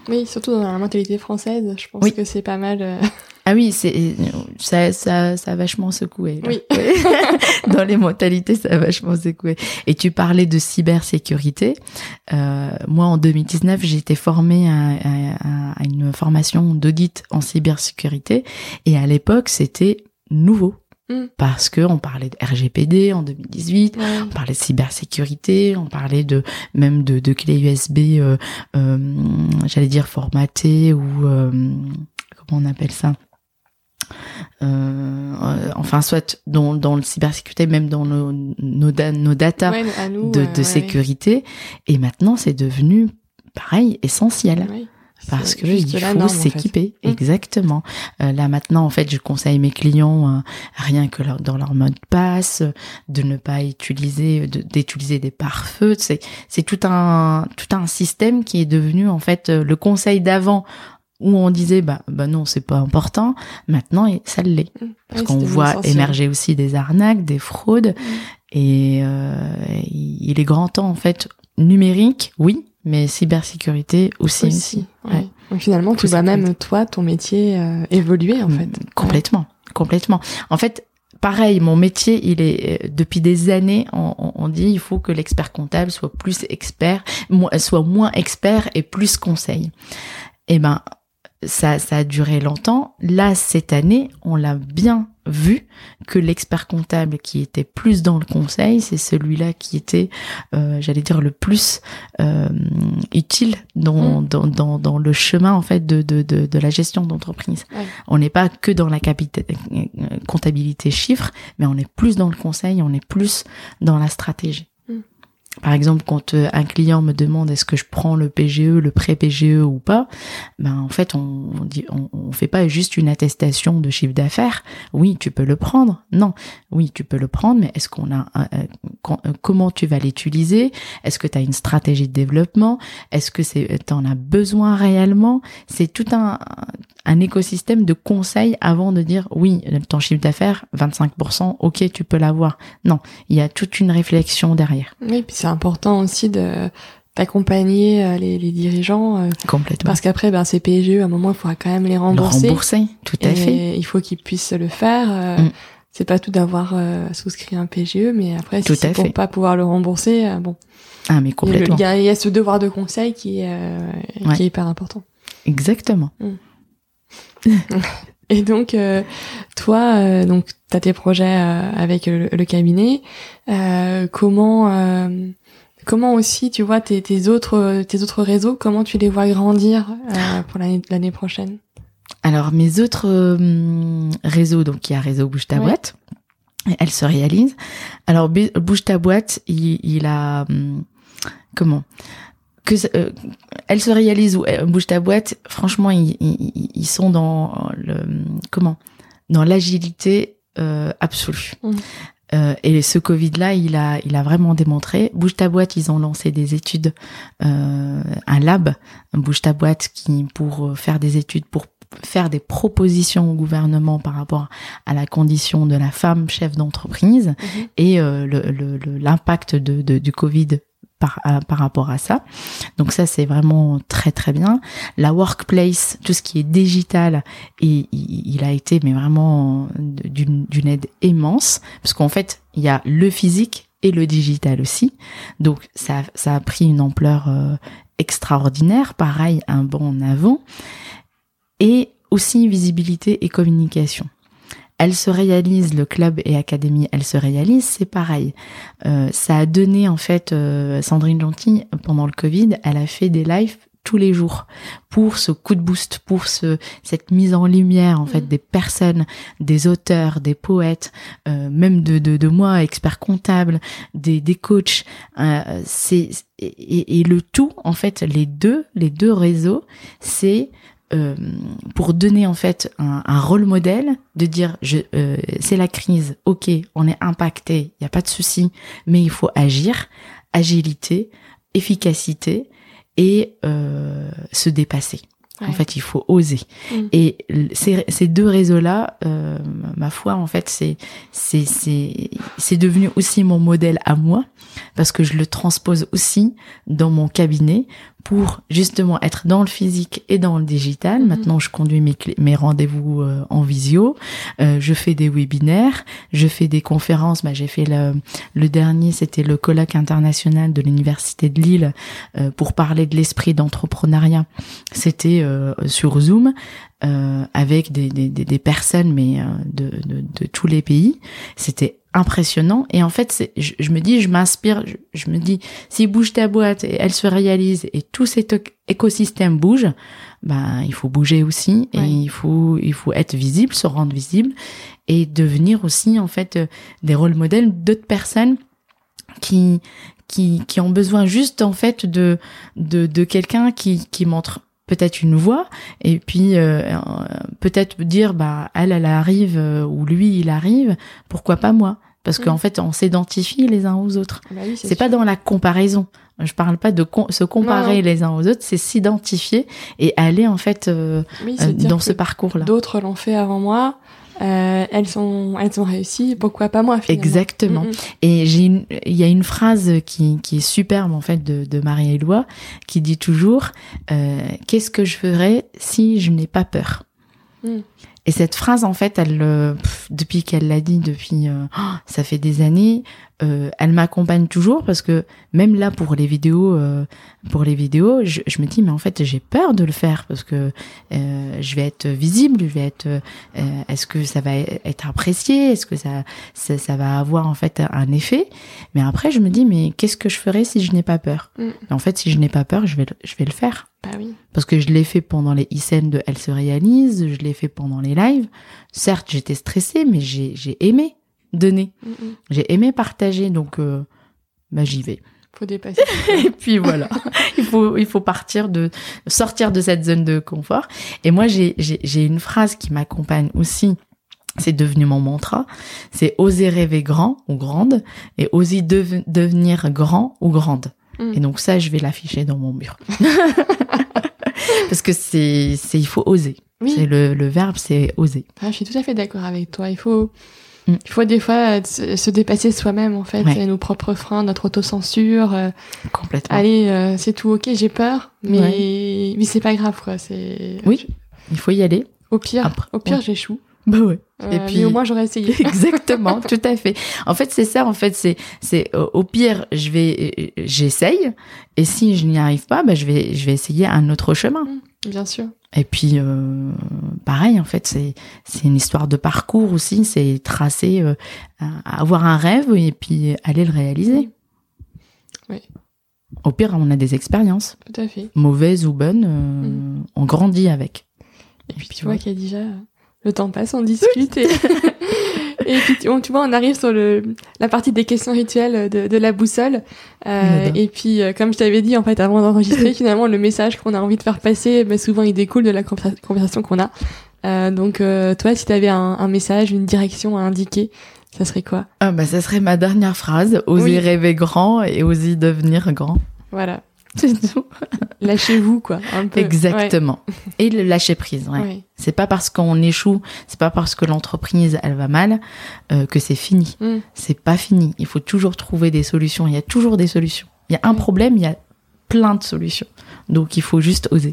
Oui, surtout dans la mentalité française, je pense que c'est pas mal. Euh, ah oui, c'est ça, ça, ça a vachement secoué. Oui. dans les mentalités, ça a vachement secoué. Et tu parlais de cybersécurité. Euh, moi, en 2019, j'ai été formée à, à, à une formation d'audit en cybersécurité, et à l'époque, c'était nouveau. Mm. Parce que on parlait de RGPD en 2018, on parlait de cybersécurité, on parlait de même de, de clés USB, euh, euh, j'allais dire formatées ou euh, comment on appelle ça? Enfin soit dans, dans le cybersécurité même dans nos nos, nos data de, de sécurité. Et maintenant c'est devenu pareil essentiel parce que il faut s'équiper exactement. Euh, là maintenant en fait, je conseille mes clients euh, rien que dans leur mode passe de ne pas utiliser d'utiliser des pare-feux, c'est c'est tout un tout un système qui est devenu en fait euh, le conseil d'avant où on disait bah bah non c'est pas important. Maintenant ça l'est. Mmh. parce qu'on voit émerger aussi des arnaques des fraudes. Mmh. et euh, il est grand temps en fait numérique oui mais cybersécurité aussi. aussi Donc finalement, tu vois même toi, ton métier euh, évoluer en fait. Complètement, complètement. En fait, pareil, mon métier, il est euh, depuis des années, on, on dit il faut que l'expert comptable soit plus expert, soit moins expert et plus conseil. Eh ben, ça, ça a duré longtemps. Là, cette année, on l'a bien vu que l'expert comptable qui était plus dans le conseil, c'est celui-là qui était, euh, j'allais dire, le plus euh, utile dans, mmh. dans, dans, dans, le chemin en fait de, de, de, de la gestion d'entreprise. On n'est pas que dans la euh, comptabilité chiffre, mais on est plus dans le conseil, on est plus dans la stratégie. Par exemple, quand euh, un client me demande est-ce que je prends le PGE, le prêt PGE ou pas, ben en fait on, on dit on, on, fait pas juste une attestation de chiffre d'affaires. Oui, tu peux le prendre. Non, oui, tu peux le prendre, mais est-ce qu'on a euh, comment tu vas l'utiliser? Est-ce que tu as une stratégie de développement? Est-ce que c'est en as besoin réellement? C'est tout un un écosystème de conseils avant de dire oui, ton chiffre d'affaires 25%, OK, tu peux l'avoir. Non, il y a toute une réflexion derrière. C'est important aussi de d'accompagner euh, les, les, dirigeants. Euh, Complètement. Parce qu'après, ben, ces PGE, à un moment, il faudra quand même les rembourser. Le rembourser, tout à fait. Il faut qu'ils puissent le faire. Euh, mm. C'est pas tout d'avoir souscrit un PGE, mais après, si c'est pour pas pouvoir le rembourser, bon. Ah, mais complètement. Il y, a, il y, a, ce devoir de conseil qui est, qui est hyper important. Exactement. Mm. Et donc, euh, toi, euh, donc, tu as tes projets euh, avec le, cabinet. comment, comment aussi, tu vois, tes, tes, autres, tes autres réseaux, comment tu les vois grandir pour l'année prochaine? Alors, mes autres réseaux, donc il y a Réseau Bouge ta boîte, elle se réalise. Alors, Bouge ta boîte, il, il a... Hum, comment? Que euh, elle se réalise ou euh, bouge ta boîte franchement ils, ils, sont dans le comment? Dans l'agilité euh, absolue. Mmh. euh, et ce Covid là il a il a vraiment démontré. Bouge ta boîte ils ont lancé des études euh, un lab. Bouge ta boîte qui pour faire des études pour faire des propositions au gouvernement par rapport à la condition de la femme chef d'entreprise. Mmh. et l'impact le, de, du Covid par, euh, par rapport à ça. Donc ça, c'est vraiment très très bien. La workplace, tout ce qui est digital, et, il, a été mais vraiment d'une aide immense, parce qu'en fait, il y a le physique et le digital aussi. Donc ça, ça a pris une ampleur euh, extraordinaire. Pareil, un bon en avant. Et aussi visibilité et communication elle se réalise, le club et académie, elle se réalise, c'est pareil. Euh, ça a donné en fait, euh, Sandrine Gentil, pendant le Covid, elle a fait des lives tous les jours pour ce coup de boost, pour ce, cette mise en lumière en fait mm. des personnes, des auteurs, des poètes, euh, même de, de, de, moi, expert comptable, des, des coachs. Euh, c'est et, et, le tout en fait, les deux, les deux réseaux, c'est euh, pour donner en fait un, un rôle modèle, de dire je euh, c'est la crise, ok, on est impacté, il y a pas de souci, mais il faut agir, agilité, efficacité et euh, se dépasser. En fait, il faut oser. Mm. Et ces, ces deux réseaux-là, euh, ma foi, en fait, c'est c'est c'est c'est devenu aussi mon modèle à moi parce que je le transpose aussi dans mon cabinet pour justement être dans le physique et dans le digital. Mm-hmm. Maintenant, je conduis mes, mes rendez-vous euh, en visio, euh, je fais des webinaires, je fais des conférences. Bah, j'ai fait le, le dernier, c'était le colloque international de l'université de Lille euh, pour parler de l'esprit d'entrepreneuriat. C'était euh, sur Zoom euh, avec des, des, des, personnes mais euh, de, de, de, tous les pays. C'était impressionnant. Et en fait je, je, me dis je m'inspire je, me dis si bouge ta boîte et elle se réalise et tout cet écosystème bouge ben il faut bouger aussi. Et il faut il faut être visible se rendre visible et devenir aussi en fait des rôles modèles d'autres personnes qui qui qui ont besoin juste en fait de de, de quelqu'un qui qui montre peut-être une voix et puis euh, peut-être dire bah elle elle arrive euh, ou lui il arrive pourquoi pas moi? Parce qu'en fait on s'identifie les uns aux autres. Bah c'est pas dans la comparaison. Je parle pas de com- se comparer les uns aux autres c'est s'identifier et aller en fait euh, Oui, euh, dans ce parcours là D'autres l'ont fait avant moi. Euh, elles sont, elles ont réussi. Pourquoi pas moi finalement exactement Mm. Et j'ai il y a une phrase qui, qui est superbe en fait de, de Marie-Éloi qui dit toujours euh, qu'est-ce que je ferais si je n'ai pas peur? Mm. Et cette phrase en fait, elle euh, pff, depuis qu'elle l'a dit depuis euh, oh, ça fait des années, euh, elle m'accompagne toujours parce que même là pour les vidéos pour les vidéos, je, je me dis mais en fait j'ai peur de le faire parce que je vais être visible, je vais être est-ce que ça va être apprécié, est-ce que ça, ça ça va avoir en fait un effet? Mais après je me dis mais qu'est-ce que je ferais si je n'ai pas peur? Mm. En fait si je n'ai pas peur, je vais je vais le faire Bah oui. parce que je l'ai fait pendant les e de Elle se réalise, je l'ai fait pendant les lives. Certes, j'étais stressée, mais j'ai aimé donner, Mm, mm. j'ai aimé partager, donc euh, bah j'y vais. Faut dépasser. Et puis voilà, il faut il faut partir de sortir de cette zone de confort. Et moi j'ai j'ai j'ai une phrase qui m'accompagne aussi. C'est devenu mon mantra. C'est oser rêver grand ou grande et oser deve- devenir grand ou grande. Mm. Et donc ça, je vais l'afficher dans mon mur. Parce que c'est, c'est, il faut oser. Oui. C'est le, le verbe, c'est oser. Ah, je suis tout à fait d'accord avec toi. Il faut, Mm. il faut des fois euh, se, se dépasser soi-même en fait, Ouais. nos propres freins, notre autocensure. euh, Complètement. allez, euh, c'est tout ok, j'ai peur, mais mais c'est pas grave quoi. C'est Oui. Il faut y aller. Au pire, Après, au pire ouais. j'échoue. Bah ouais. Euh, Et puis- mais au moins j'aurais essayé. Exactement, tout à fait. En fait, c'est ça. En fait, c'est, c'est au pire, je vais, euh, j'essaye. Et si je n'y arrive pas, bah, je vais, je vais essayer un autre chemin. Bien sûr. Et puis, euh, pareil, en fait, c'est, c'est une histoire de parcours aussi. C'est tracer, euh, avoir un rêve et puis aller le réaliser. Oui. Au pire, on a des expériences, Tout à fait. mauvaises ou bonnes, euh, Mm. on grandit avec. Et puis tu vois qu'il y a déjà le temps passe, on discute et et puis tu, on- tu vois on arrive sur le la partie des questions rituelles de, de la boussole Euh, et puis euh, comme je t'avais dit en fait avant d'enregistrer finalement le message qu'on a envie de faire passer bah, souvent il découle de la conversa- conversation qu'on a Euh, donc euh, toi si tu avais un, un message une direction à indiquer ça serait quoi? Ah bah, ça serait ma dernière phrase. Oser Oui. rêver grand et oser devenir grand. voilà C'est tout. lâchez-vous quoi un peu Exactement. Et le lâcher prise, ouais. C'est pas parce qu'on échoue, c'est pas parce que l'entreprise elle va mal euh, que c'est fini. Mm. C'est pas fini. Il faut toujours trouver des solutions. Il y a toujours des solutions. Il y a un Mm. problème, il y a plein de solutions. Donc il faut juste oser.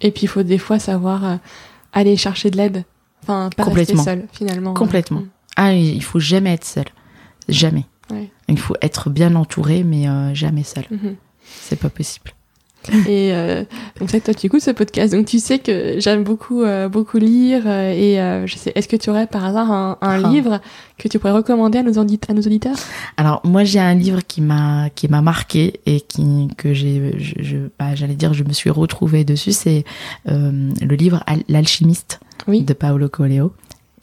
et puis il faut des fois savoir euh, aller chercher de l'aide enfin pas Complètement. rester seul finalement Complètement. Mm. Ah, il faut jamais être seul. Jamais. Ouais. Il faut être bien entouré, mais euh, jamais seul. Mhm. C'est pas possible. Et euh, donc ça, toi, tu écoutes ce podcast, donc tu sais que j'aime beaucoup, euh, beaucoup lire. euh, et euh, je sais, est-ce que tu aurais par hasard un, un Ah. livre que tu pourrais recommander à nos, audit- à nos auditeurs? Alors moi j'ai un livre qui m'a qui m'a marqué et qui que j'ai je, je bah, j'allais dire je me suis retrouvée dessus c'est le livre Al- l'alchimiste Oui. de Paolo Coelho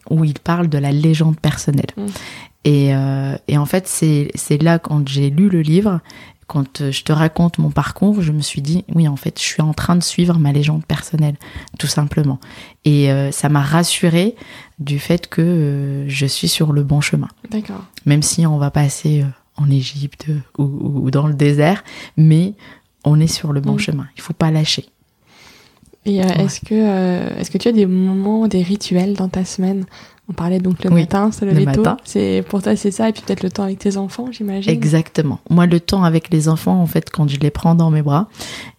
où il parle de la légende personnelle Mm. et euh, et en fait c'est c'est là quand j'ai lu le livre quand euh, je te raconte mon parcours, je me suis dit, oui, en fait, je suis en train de suivre ma légende personnelle, tout simplement. Et euh, ça m'a rassurée du fait que euh, je suis sur le bon chemin D'accord. même si on va passer euh, en Égypte ou, dans le désert, mais on est sur le bon Mm. chemin. Il faut pas lâcher. Et Ouais. est-ce que est-ce que tu as des moments, des rituels dans ta semaine On parlait donc le Oui, matin, se le tôt. matin. C'est pour toi c'est ça, et puis peut-être le temps avec tes enfants, j'imagine. Exactement. Moi, le temps avec les enfants, en fait, quand je les prends dans mes bras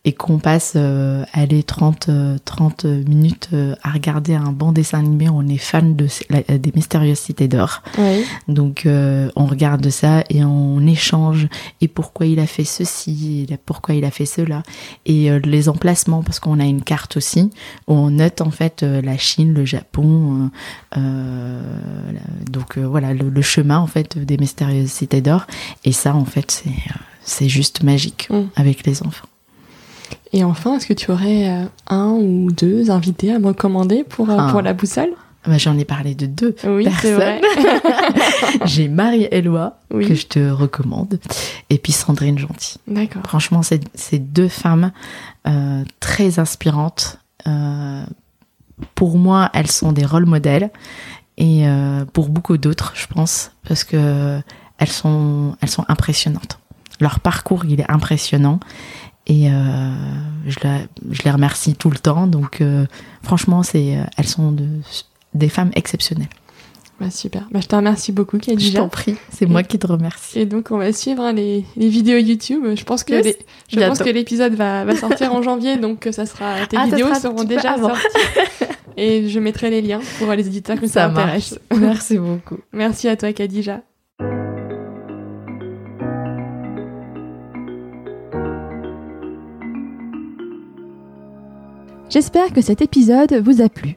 et qu'on passe, euh, allez, 30, euh, 30 minutes euh, à regarder un bon dessin animé, on est fan de, la- des mystérieuses cités d'or. Oui. Donc euh, on regarde ça et on échange et pourquoi il a fait ceci, et pourquoi il a fait cela et euh, les emplacements parce qu'on a une carte aussi où on note en fait euh, la Chine, le Japon, euh, euh, donc euh, voilà le, le chemin en fait des mystérieuses cités d'or et ça en fait c'est euh, c'est juste magique Mm. avec les enfants. Et enfin, est-ce que tu aurais euh, un ou deux invités à me recommander pour euh, Ah. pour la boussole? Bah, J'en ai parlé de deux oui, personnes. J'ai Marie-Éloi, que je te recommande, et puis Sandrine Gentil. D'accord. Franchement, c'est deux femmes euh, très inspirantes. Euh, pour moi, elles sont des rôles modèles, et euh, pour beaucoup d'autres, je pense, parce que elles sont, elles sont impressionnantes. Leur parcours, il est impressionnant. Et je, je, les remercie tout le temps. Donc, franchement, c'est, elles sont de, des femmes exceptionnelles. Bah, super. Bah, je te remercie beaucoup, Khadija. Je t'en prie. C'est moi qui te remercie. Et donc, on va suivre hein, les, les, vidéos YouTube. Je pense que je pense que l'épisode va, va, sortir en janvier, donc ça sera tes ah, vidéos seront déjà sorties. Et je mettrai les liens pour les éditeurs que ça, ça intéresse. Merci beaucoup. Merci à toi, Khadija. J'espère que cet épisode vous a plu.